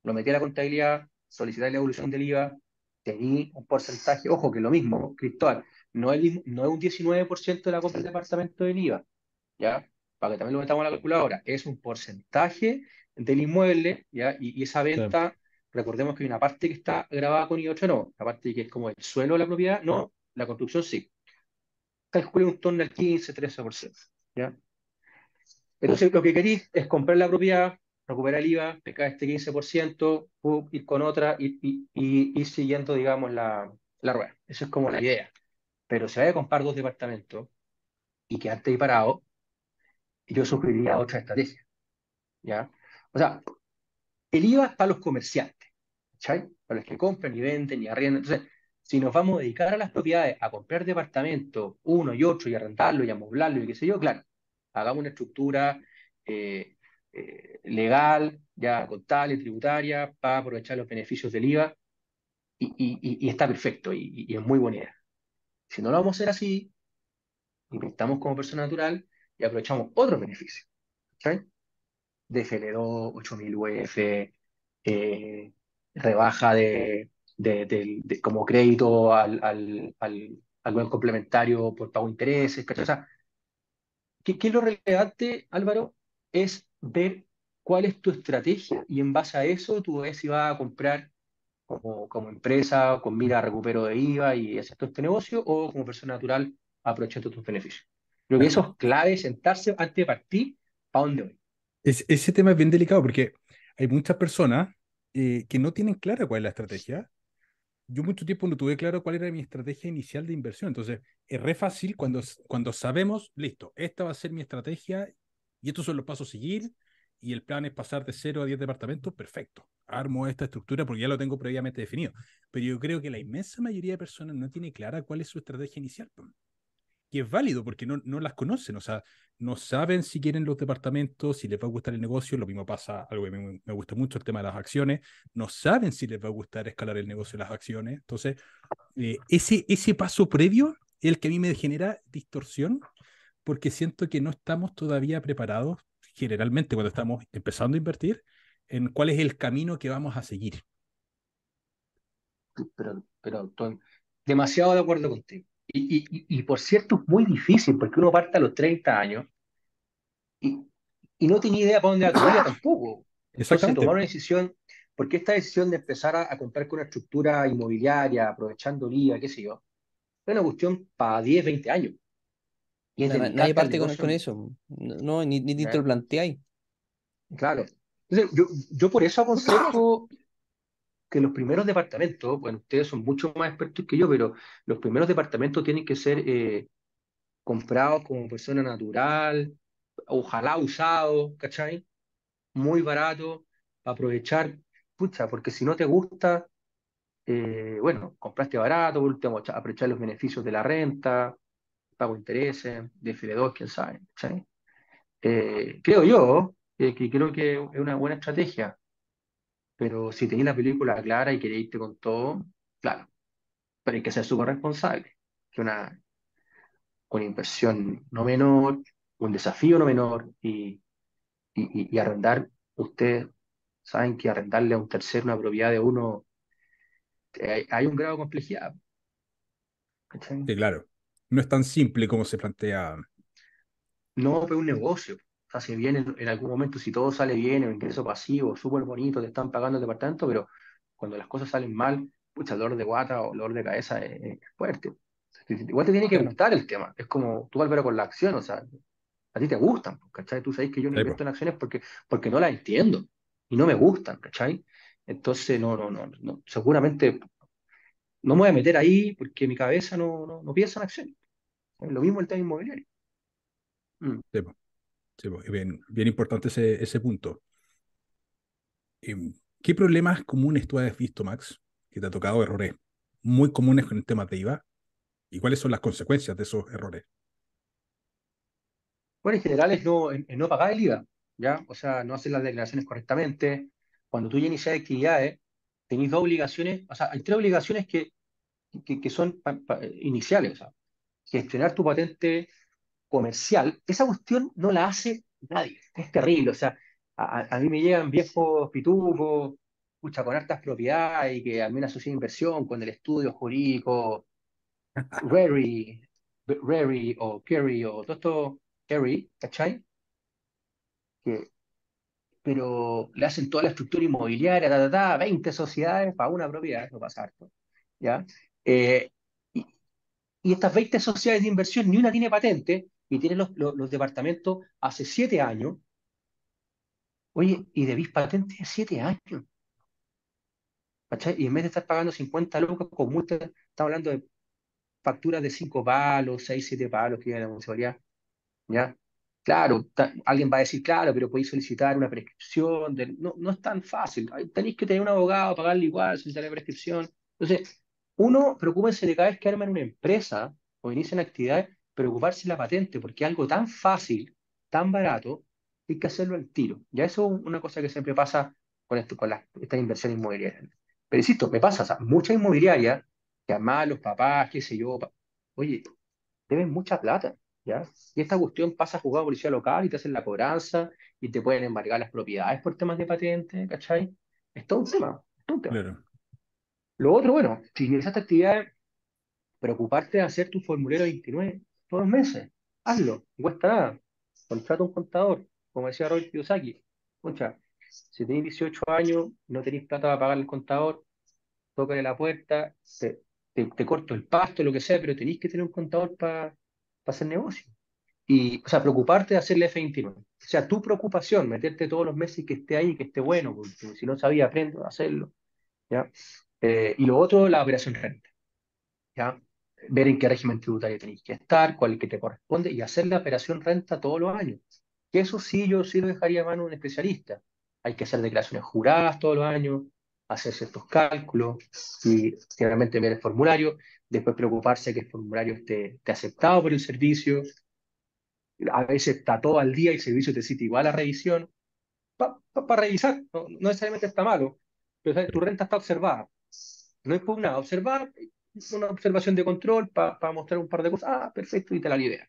lo metí a la contabilidad, solicitar la evolución del IVA, tenía un porcentaje, ojo que lo mismo, Cristóbal, no es, no es un 19% de la compra del departamento del IVA, ¿ya? Para que también lo metamos en la calculadora, es un porcentaje del inmueble, ¿ya? Y, esa venta, recordemos que hay una parte que está grabada con IVA, otra no, la parte que es como el suelo de la propiedad, no, la construcción sí. Calcule un torno del 15, 13%, ¿ya? Entonces, lo que queréis es comprar la propiedad, recuperar el IVA, pecar este 15%, ir con otra y, ir siguiendo, digamos, la, la rueda. Eso es como la idea. Pero si hay que comprar dos departamentos y quedarte ahí parado, yo sugeriría otra estrategia. ¿Ya? O sea, el IVA es para los comerciantes, Para los que compran y venden y arriendan. Entonces, si nos vamos a dedicar a las propiedades, a comprar departamentos, uno y otro, y arrendarlo y amoblarlo y qué sé yo, claro, hagamos una estructura eh, eh, legal, ya contable, tributaria, para aprovechar los beneficios del IVA, y, está perfecto, y, es muy buena idea. Si no lo vamos a hacer así, inventamos como persona natural y aprovechamos otros beneficios. ¿sí? DFL2, 8000 UF, eh, rebaja de, como crédito al, al, al, buen complementario por pago de intereses. O sea, ¿qué, ¿qué, es lo relevante, Álvaro? Es ver cuál es tu estrategia y en base a eso tú ves si vas a comprar como, como empresa con mira a recupero de IVA y hacer todo este negocio o como persona natural aprovechando tus beneficios. Creo que eso es clave, sentarse antes de partir, ¿para dónde voy? ese tema es bien delicado porque hay muchas personas eh, que no tienen clara cuál es la estrategia. Yo mucho tiempo no tuve claro cuál era mi estrategia inicial de inversión. Entonces, es re fácil cuando, cuando sabemos, listo, esta va a ser mi estrategia y estos son los pasos a seguir y el plan es pasar de 0 a 10 departamentos, perfecto. Armo esta estructura porque ya lo tengo previamente definido. Pero yo creo que la inmensa mayoría de personas no tiene clara cuál es su estrategia inicial. Y es válido porque no, no las conocen, o sea, no saben si quieren los departamentos, si les va a gustar el negocio. Lo mismo pasa, algo que me, me gusta mucho, el tema de las acciones. No saben si les va a gustar escalar el negocio de las acciones. Entonces, eh, ese, ese paso previo es el que a mí me genera distorsión porque siento que no estamos todavía preparados generalmente cuando estamos empezando a invertir, en cuál es el camino que vamos a seguir. Pero, pero estoy demasiado de acuerdo contigo. Y, y, y, por cierto, es muy difícil porque uno parte a los 30 años y, y no tiene idea para dónde va a vida tampoco. Entonces, tomar una decisión, porque esta decisión de empezar a, comprar con una estructura inmobiliaria, aprovechando el IVA, qué sé yo, es una cuestión para 10, 20 años nadie parte con, eso. No, ni, ni te lo planteáis. Claro. yo, yo por eso aconsejo que los primeros departamentos, bueno, ustedes son mucho más expertos que yo, pero los primeros departamentos tienen que ser eh, comprados como persona natural, ojalá usados, ¿cachai? Muy barato, aprovechar, pucha, porque si no te gusta, eh, bueno, compraste barato, último, aprovechar los beneficios de la renta, pago intereses, de FL2, quién sabe. Eh, creo yo que creo que es una buena estrategia, pero si tenéis la película clara y queréis irte con todo, claro, pero hay que ser súper responsable, que una, una inversión no menor, un desafío no menor y, y, arrendar, ustedes saben que arrendarle a un tercero una propiedad de uno, hay, un grado de complejidad. Sí, claro no es tan simple como se plantea. No, pero es un negocio. Sea, si viene en, algún momento, si todo sale bien, el ingreso pasivo, súper bonito, te están pagando el departamento, pero cuando las cosas salen mal, pucha, el dolor de guata o el dolor de cabeza es, fuerte. Igual te tiene que gustar el tema. Es como tú, Álvaro, con la acción, o sea, a ti te gustan, ¿cachai? Tú sabes que yo no invierto en acciones porque, porque no las entiendo y no me gustan, ¿cachai? Entonces, no, no, no, no. seguramente no me voy a meter ahí porque mi cabeza no, no, no piensa en acciones. Lo mismo el tema inmobiliario. Mm. Sí, bien, bien importante ese, punto. Em, ¿Qué problemas comunes tú has visto, Max, que te ha tocado errores muy comunes con el tema de IVA? ¿Y cuáles son las consecuencias de esos errores? Bueno, en general es no, no pagar el IVA, ¿ya? O sea, no hacer las declaraciones correctamente. Cuando tú ya inicias actividades, tenéis dos obligaciones, o sea, hay tres obligaciones que, que, son iniciales. O sea, gestionar tu patente comercial, esa cuestión no la hace nadie. Es terrible. O sea, a, mí me llegan viejos pitufos, escucha, con hartas propiedades y que al menos asocian inversión con el estudio jurídico Rary, Rary o Kerry o todo esto, Kerry, ¿cachai? Que, pero le hacen toda la estructura inmobiliaria, ta, ta, ta, 20 sociedades para una propiedad, no pasa harto, ¿ya? Eh, y, y, estas 20 sociedades de inversión, ni una tiene patente, y tienen los, los, departamentos hace 7 años. Oye, y debís patente de 7 años. ¿Cachai? Y en vez de estar pagando 50 lucas con multa, estamos hablando de facturas de 5 palos, 6, 7 palos que viene la municipalidad. ¿Ya? Claro, alguien va a decir, claro, pero podéis solicitar una prescripción. No, no es tan fácil. Tenéis que tener un abogado, pagarle igual, solicitar la prescripción. Entonces, uno, preocúpense de cada vez que arman una empresa o inician actividades, preocuparse la patente, porque algo tan fácil, tan barato, hay que hacerlo al tiro. Ya eso es una cosa que siempre pasa con, esto, con las, estas inversiones inmobiliarias. Pero insisto, me pasa, o sea, muchas inmobiliarias, que además los papás, qué sé yo, oye, deben mucha plata, ¿ya? Y esta cuestión pasa a jugar a policía local y te hacen la cobranza y te pueden embargar las propiedades por temas de patente, ¿cachai? Es todo un tema, es todo un tema. Lo otro, bueno, si iniciaste actividades, preocuparte de hacer tu formulario 29 los meses. Hazlo, no cuesta nada. Contrata un contador, como decía Robert Kiyosaki. Escucha, si tenéis 18 años, no tenéis plata para pagar el contador, tócale la puerta, te, te, corto el pasto, lo que sea, pero tenéis que tener un contador para hacer negocio. Y, o sea, preocuparte de hacerle F29. O sea, tu preocupación, meterte todos los meses que esté ahí, que esté bueno, porque si no sabía, aprendo a hacerlo. ¿ya? Eh, y lo otro, la operación renta. ¿ya? Ver en qué régimen tributario tenéis que estar, cuál es el que te corresponde, y hacer la operación renta todos los años. Que eso sí, yo sí lo dejaría a mano un especialista. Hay que hacer declaraciones juradas todos los años, hacer ciertos cálculos y realmente ver el formulario, después preocuparse que el formulario esté, aceptado por el servicio. A veces está todo al día y el servicio te cita igual a revisión. Para revisar, no, necesariamente está malo, pero tu renta está observada. No es por nada, observar, una observación de control para mostrar un par de cosas. Ah, perfecto, y te la libera.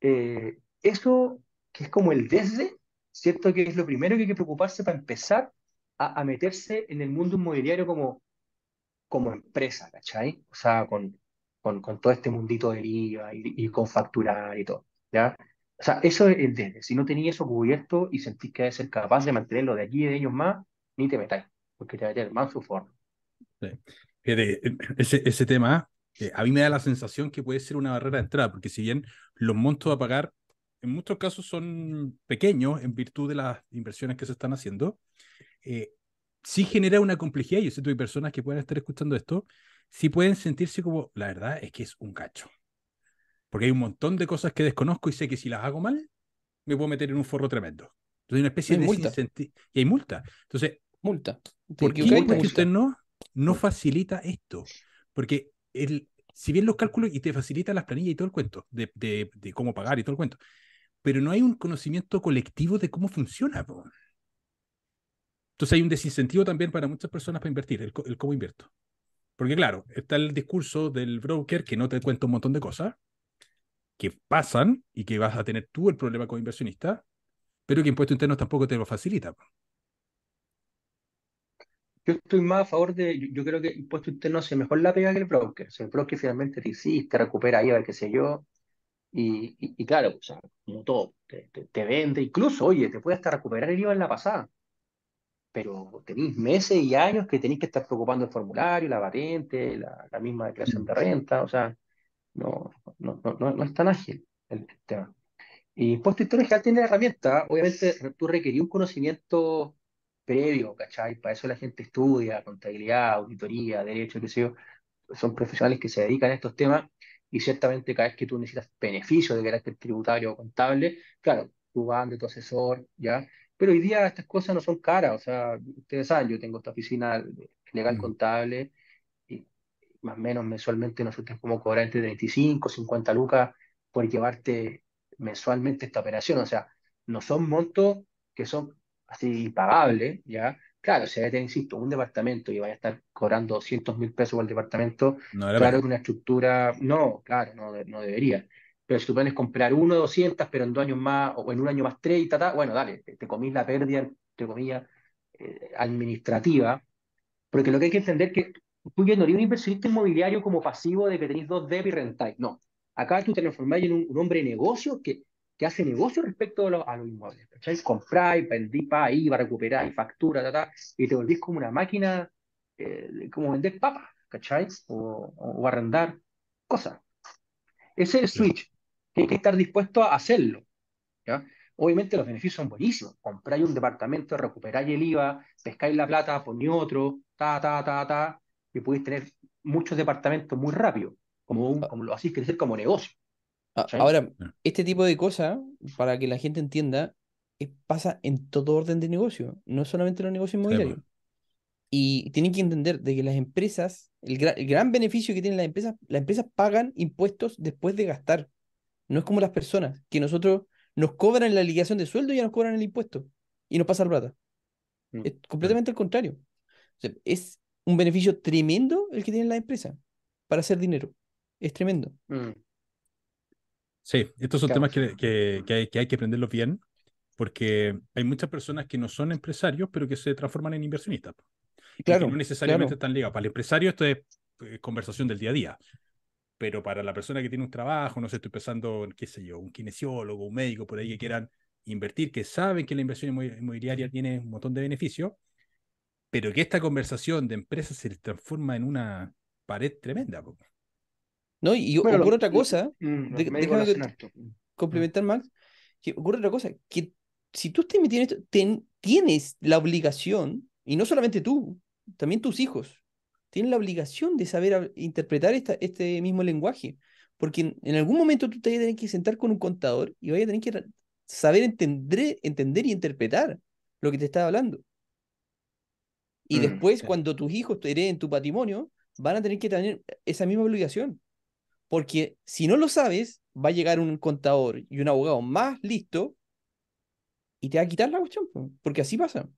Eh, eso que es como el desde, ¿cierto? Que es lo primero que hay que preocuparse para empezar a, meterse en el mundo inmobiliario como, como empresa, ¿cachai? O sea, con, con, con todo este mundito de IVA y, con facturar y todo, ¿ya? O sea, eso es el desde. Si no tenéis eso cubierto y sentís que debe ser capaz de mantenerlo de aquí y de ellos más, ni te metáis, porque te va a meter más su forma. Sí. Ese, ese tema, eh, a mí me da la sensación que puede ser una barrera de entrada, porque si bien los montos a pagar en muchos casos son pequeños en virtud de las inversiones que se están haciendo, eh, sí genera una complejidad. Yo sé que hay personas que pueden estar escuchando esto, sí pueden sentirse como, la verdad es que es un cacho. Porque hay un montón de cosas que desconozco y sé que si las hago mal, me puedo meter en un forro tremendo. Entonces hay una especie de multa. Y hay multa. Entonces, multa. ¿Por qué usted no, no facilita esto? Porque el, si bien los cálculos y te facilita las planillas y todo el cuento de, de, cómo pagar y todo el cuento, pero no hay un conocimiento colectivo de cómo funciona. Entonces hay un desincentivo también para muchas personas para invertir, el, cómo invierto. Porque claro, está el discurso del broker que no te cuenta un montón de cosas que pasan y que vas a tener tú el problema como inversionista, pero que impuesto interno tampoco te lo facilita. Yo estoy más a favor de, yo, creo que impuesto interno hace mejor la pega que el broker. el broker finalmente te hiciste, recupera ahí, qué sé yo, y, y, claro, o sea, como todo, te, te, vende, incluso, oye, te puede hasta recuperar el IVA en la pasada, pero tenéis meses y años que tenéis que estar preocupando el formulario, la patente, la, la misma declaración de renta, o sea, no, no, no, no es tan ágil el tema. Y impuesto interno general tiene herramientas, obviamente tú requerías un conocimiento previo, ¿cachai? Para eso la gente estudia, contabilidad, auditoría, derecho, qué sé yo, son profesionales que se dedican a estos temas y ciertamente cada vez que tú necesitas beneficios de carácter tributario o contable, claro, tú vas de tu asesor, ¿ya? Pero hoy día estas cosas no son caras, o sea, ustedes saben, yo tengo esta oficina legal mm. contable y más o menos mensualmente nosotros como cobrar entre 25, 50 lucas por llevarte mensualmente esta operación, o sea, no son montos que son así pagables, ¿ya? Claro, si te insisto, un departamento y vaya a estar cobrando 200 mil pesos por el departamento, claro que una estructura, no, claro, no, no debería. Pero si tú puedes comprar uno de 200, pero en dos años más, o en un año más tres, bueno, dale, te, te comís la pérdida, entre comillas, eh, administrativa, porque lo que hay que entender es que tú ya no eres un inversionista inmobiliario como pasivo de que tenéis dos DEP y rentáis. No. Acá tú te transformáis en un, hombre de negocio que, que hace negocio respecto a, los inmuebles. ¿cachai? Compráis, vendí para ahí, va a recuperar, y factura, ta, ta, y te volvís como una máquina, eh, como vender papas, ¿cachai? O, o, arrendar cosas. Ese es el switch, que hay que estar dispuesto a hacerlo. ¿ya? Obviamente los beneficios son buenísimos. Compráis un departamento, recuperáis el IVA, pescáis la plata, ponéis otro, ta, ta, ta, ta, y podéis tener muchos departamentos muy rápido, como, un, como lo hacéis crecer como negocio. Ahora, este tipo de cosas, para que la gente entienda, pasa en todo orden de negocio, no solamente en los negocios inmobiliarios. Y tienen que entender de que las empresas, el, el, gran beneficio que tienen las empresas, las empresas pagan impuestos después de gastar. No es como las personas, que nosotros nos cobran la liquidación de sueldo y ya nos cobran el impuesto y nos pasa la plata. Mm, es completamente al contrario. es un beneficio tremendo el que tiene la empresa para hacer dinero. Es tremendo. Mm. Sí, estos son temas que, que, hay, que hay que aprenderlos bien, porque hay muchas personas que no son empresarios, pero que se transforman en inversionistas. Claro. no necesariamente están ligados. Para el empresario esto es eh, conversación del día a día pero para la persona que tiene un trabajo, no sé, estoy pensando, qué sé yo, un kinesiólogo, un médico por ahí que quieran invertir, que saben que la inversión inmobiliaria tiene un montón de beneficios, pero que esta conversación de empresas se transforma en una pared tremenda. No, y ocurre otra cosa, mm, déjame complementar, Max, que ocurre otra cosa, que si tú estás metiendo esto, tienes la obligación, y no solamente tú, también tus hijos, tienen la obligación de saber interpretar esta, este mismo lenguaje, porque en, algún momento tú te vas a tener que sentar con un contador y vas a tener que saber entender, entender y interpretar lo que te está hablando. Y mm, después, cuando tus hijos te hereden tu patrimonio, van a tener que tener esa misma obligación. Porque si no lo sabes, va a llegar un contador y un abogado más listo y te va a quitar la cuestión, porque así pasa.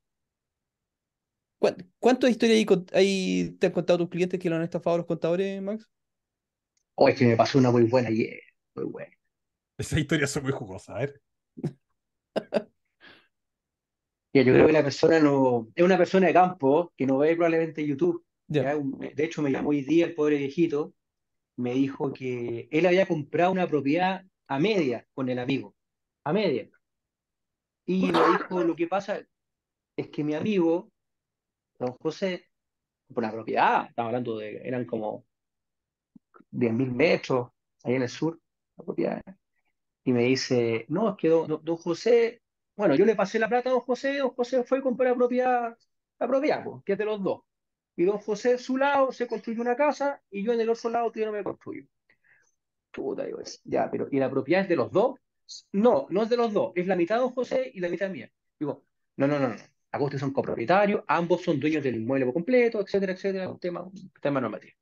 ¿Cuántas historias hay, te han contado tus clientes que lo han estafado los contadores, Max? Oh, es que me pasó una muy buena ayer. Muy buena. Esas historias son muy jugosas, a ver. yo creo que la persona no. Es una persona de campo que no ve probablemente YouTube. De hecho, me llamó hoy día el pobre viejito. Me dijo que él había comprado una propiedad a media con el amigo. A media. Y me dijo: Lo que pasa es que mi amigo don José, por la propiedad, estamos hablando de, eran como 10.000 metros ahí en el sur, la propiedad. Y me dice, no, es que don, José, bueno, yo le pasé la plata a don José, don José fue y compró la propiedad, la propiedad, que es de los dos. Y don José, su lado, se construyó una casa y yo en el otro lado, tío, no me construyo. Puta, digo, ya, pero ¿y la propiedad es de los dos? No, no es de los dos, es la mitad de don José y la mitad mía. Digo, no, no, no, no ustedes son copropietarios, ambos son dueños del inmueble por completo, etcétera, etcétera, un tema, un tema normativo.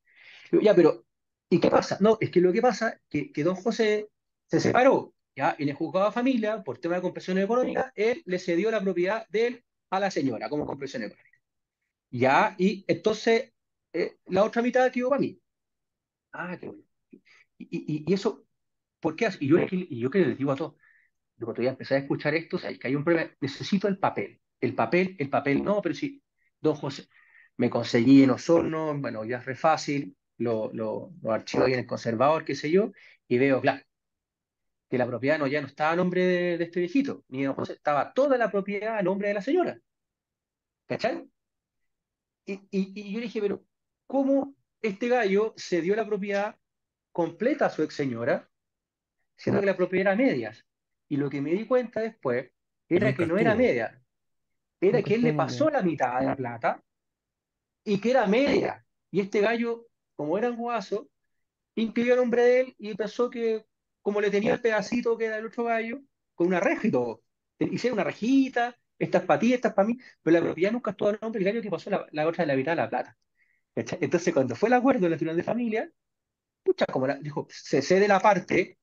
Ya, pero, ¿y qué pasa? No, es que lo que pasa es que, don José se separó, ya, en el juzgado de familia, por tema de compresión económica, él le cedió la propiedad de él a la señora como compresión económica. Ya, y entonces eh, la otra mitad quedó para mí. Ah, qué bueno. Y, y, eso, ¿por qué? Y yo, y yo que les digo a todos, cuando ya empecé a escuchar esto, que hay un problema, necesito el papel el papel, el papel no, pero sí, don José, me conseguí en Osorno, bueno, ya es fácil, lo, lo, archivo ahí en el conservador, qué sé yo, y veo, claro, que la propiedad no, ya no estaba a nombre de, este viejito, ni don José, estaba toda la propiedad a nombre de la señora. ¿Cachai? Y, y, yo dije, pero ¿cómo este gallo se dio la propiedad completa a su ex señora, siendo que la propiedad era medias? Y lo que me di cuenta después era que no era media, era que él le pasó la mitad de la plata y que era media. Y este gallo, como era un guaso, impidió el nombre de él y pensó que, como le tenía el pedacito que era el otro gallo, con una reja y todo, hicieron una rejita, estas para ti, estas para mí, pero la propiedad nunca estuvo el nombre del gallo que pasó la, otra de la mitad de la plata. Entonces, cuando fue el acuerdo de la tribunal de familia, pucha, como dijo, se cede la parte,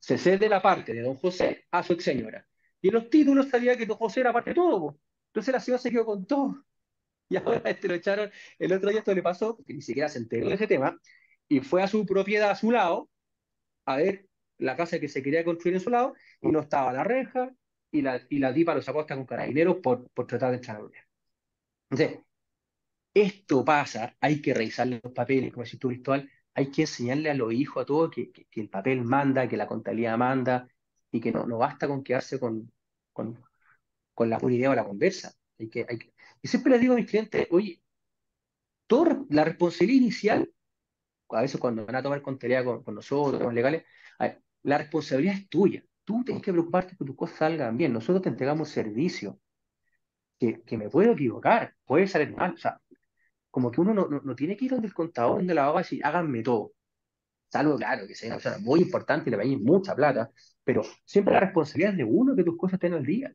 se cede la parte de don José a su ex señora. Y en los títulos sabía que don José era parte de todo. Entonces la ciudad se quedó con todo. Y ahora este lo echaron, el otro día esto le pasó, porque ni siquiera se enteró de ese tema, y fue a su propiedad, a su lado, a ver la casa que se quería construir en su lado, y no estaba la reja, y la, y la dipa lo sacó hasta con carabineros por, por tratar de echar a Entonces, esto pasa, hay que revisar los papeles, como decís tú, virtual, hay que enseñarle a los hijos, a todos, que, que, el papel manda, que la contabilidad manda, y que no, no basta con quedarse con, con, con la idea o la conversa. Hay que, hay que... Y siempre les digo a mis clientes, oye, toda la responsabilidad inicial, a veces cuando van a tomar contabilidad con, con nosotros, con legales, la responsabilidad es tuya. Tú tienes que preocuparte que tus cosas salgan bien. Nosotros te entregamos servicio. Que, que me puedo equivocar, puede salir mal. O sea, como que uno no, no, tiene que ir donde el contador, donde la abogada y decir, háganme todo. Salvo, claro, que sea una persona muy importante y le vayas mucha plata, pero siempre la responsabilidad es de uno que tus cosas estén al día.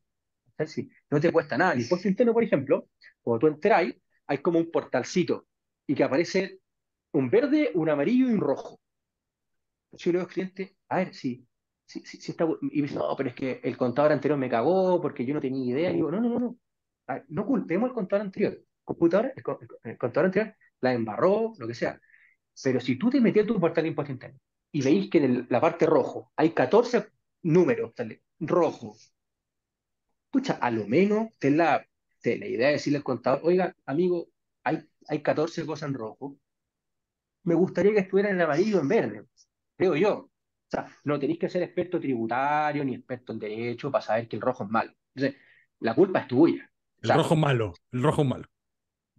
O sea, no te cuesta nada. El impuesto interno, por ejemplo, cuando tú entras, hay como un portalcito y que aparece un verde, un amarillo y un rojo. Yo le digo al cliente, a ver, si, si, si, está. Y dice, no, pero es que el contador anterior me cagó porque yo no tenía idea. Y digo, no, no, no, no. no culpemos al contador anterior computadora, el, contador anterior la embarró, lo que sea. Pero si tú te metías tu portal de impuesto interno y veis que en la parte rojo hay 14 números, sale, rojo, escucha, a lo menos ten la, la idea de decirle al contador, oiga, amigo, hay, hay 14 cosas en rojo, me gustaría que estuviera en amarillo en verde, creo yo. Sea, no tenéis que ser experto tributario ni experto en derecho para saber que el rojo es malo. Entonces, la culpa es tuya. El rojo es malo, el rojo es malo.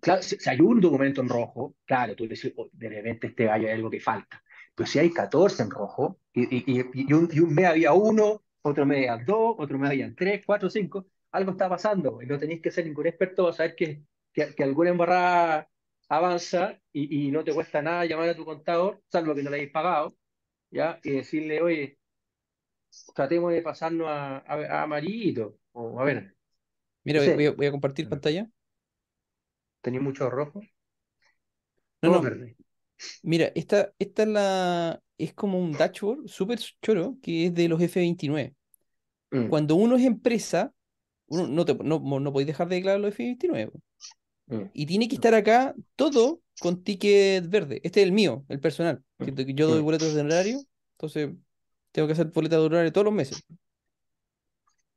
Claro, si, hay un documento en rojo, claro, tú decís, oh, de repente este gallo hay algo que falta. Pero si hay 14 en rojo, y, y, un, y un mes había uno, otro mes había dos, otro mes había tres, cuatro, cinco, algo está pasando. Y no tenéis que ser ningún experto para saber que, que, que alguna embarrada avanza y, y, no te cuesta nada llamar a tu contador, salvo que no le hayáis pagado, ¿ya? Y decirle, oye, tratemos de pasarnos a, a, amarillito, o a ver. Mira, voy, a, compartir pantalla. ¿Tenía mucho rojo? No, no. Verde. Mira, esta, esta es la. Es como un dashboard súper choro que es de los F29. Mm. Cuando uno es empresa, uno no, te, no, no podéis dejar de declarar los F29. Mm. Y tiene que estar acá todo con ticket verde. Este es el mío, el personal. Mm. Yo doy boletos de horario, entonces tengo que hacer boletas de horario todos los meses.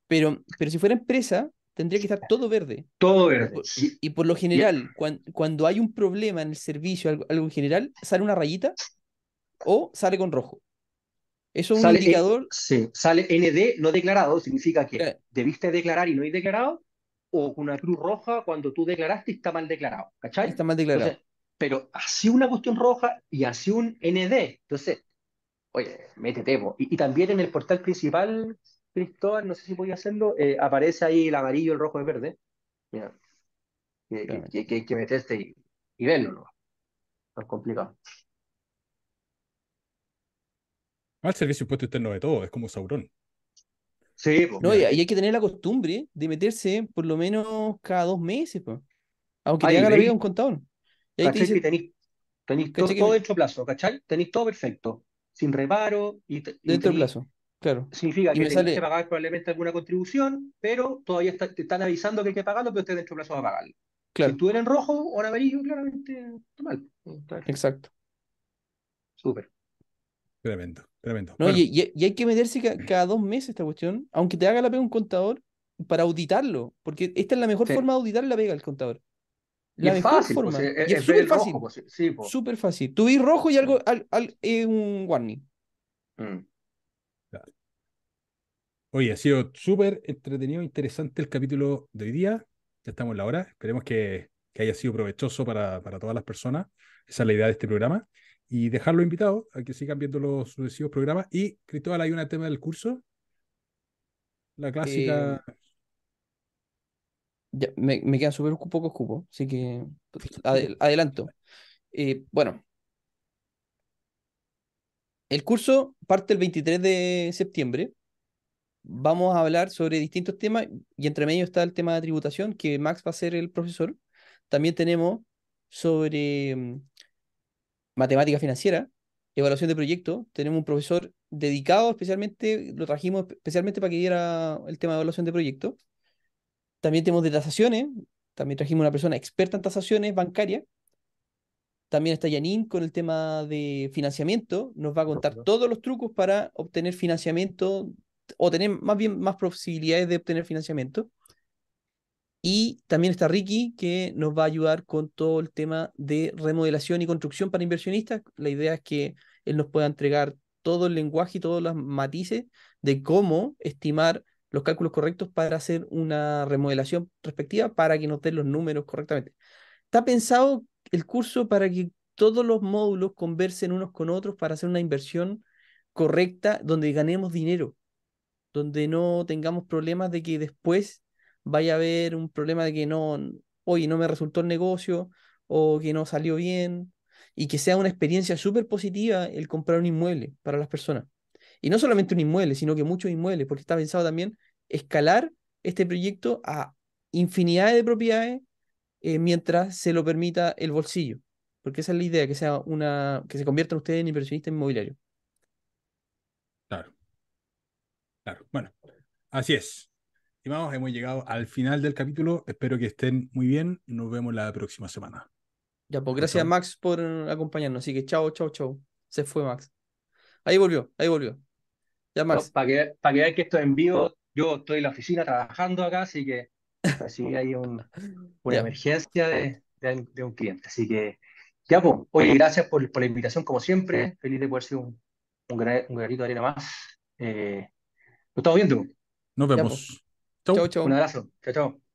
Pero, pero si fuera empresa, tendría que estar todo verde. Todo verde. Y, por lo general, cuando hay un problema en el servicio, algo, en general, sale una rayita o sale con rojo. Eso es un indicador. sí, sale ND no declarado, significa que debiste declarar y no hay declarado, o una cruz roja cuando tú declaraste y está mal declarado. ¿Cachai? Está mal declarado. pero así una cuestión roja y así un ND. Entonces, oye, métete. Y, y también en el portal principal Cristóbal, no sé si podía hacerlo, eh, aparece ahí el amarillo, el rojo y el verde. Mira, que, hay que meterse y, verlo, ¿no? es complicado. el servicio impuesto interno de todo, es como Sauron. Sí, pues, no, y, hay que tener la costumbre de meterse por lo menos cada dos meses, pues. Aunque te haga la vida un contador. Y ahí te dice, tenéis, tenéis todo, todo, dentro plazo, ¿cachai? Tenéis todo perfecto, sin reparo. Y, dentro del plazo. Claro. Significa que tienes que pagar probablemente alguna contribución, pero todavía te están avisando que hay que pagarlo, pero usted dentro del plazo va a pagarlo. Claro. Si tú eres en rojo o en amarillo, claramente está mal. Exacto. Súper. Tremendo, tremendo. No, y, hay que meterse cada, dos meses esta cuestión, aunque te haga la pega un contador, para auditarlo, porque esta es la mejor forma de auditar la pega del contador. La mejor fácil, pues, forma. y es súper fácil. Pues, sí, pues. Súper fácil. Tú ves rojo y algo, al, un warning. Mm. Oye, ha sido súper entretenido, interesante el capítulo de hoy día. Ya estamos en la hora. Esperemos que, haya sido provechoso para, para, todas las personas. Esa es la idea de este programa. Y dejarlo invitado a que sigan viendo los sucesivos programas. Y, Cristóbal, hay un tema del curso. La clásica. Eh, ya, me, me quedan súper pocos cupos, así que adelanto. Eh, bueno, el curso parte el 23 de septiembre vamos a hablar sobre distintos temas y entre medio está el tema de tributación, que Max va a ser el profesor. También tenemos sobre mm, matemática financiera, evaluación de proyectos. Tenemos un profesor dedicado especialmente, lo trajimos especialmente para que diera el tema de evaluación de proyectos. También tenemos de tasaciones, también trajimos una persona experta en tasaciones bancarias. También está Janine con el tema de financiamiento. Nos va a contar todos los trucos para obtener financiamiento o tener más bien más posibilidades de obtener financiamiento. Y también está Ricky, que nos va a ayudar con todo el tema de remodelación y construcción para inversionistas. La idea es que él nos pueda entregar todo el lenguaje y todos los matices de cómo estimar los cálculos correctos para hacer una remodelación respectiva para que nos den los números correctamente. Está pensado el curso para que todos los módulos conversen unos con otros para hacer una inversión correcta donde ganemos dinero, donde no tengamos problemas de que después vaya a haber un problema de que no, hoy no me resultó el negocio o que no salió bien y que sea una experiencia súper positiva el comprar un inmueble para las personas. Y no solamente un inmueble, sino que muchos inmuebles, porque está pensado también escalar este proyecto a infinidad de propiedades eh, mientras se lo permita el bolsillo. Porque esa es la idea, que sea una, que se conviertan ustedes en inversionistas inmobiliarios. Claro. Claro. Bueno, así es. Vamos, hemos llegado al final del capítulo. Espero que estén muy bien. Nos vemos la próxima semana. Ya, pues gracias Max por acompañarnos. Así que chao, chao, chao. Se fue Max. Ahí volvió, ahí volvió. Ya Max. para que, para que vean que esto es en vivo, yo estoy en la oficina trabajando acá, así que así hay una emergencia de, de, un cliente. Así que, ya, pues, oye, gracias por, por la invitación, como siempre. Feliz de poder ser un, un, granito de arena más. Eh, nos estamos viendo. Nos vemos. Chau, chau. Un abrazo. Chao, chao.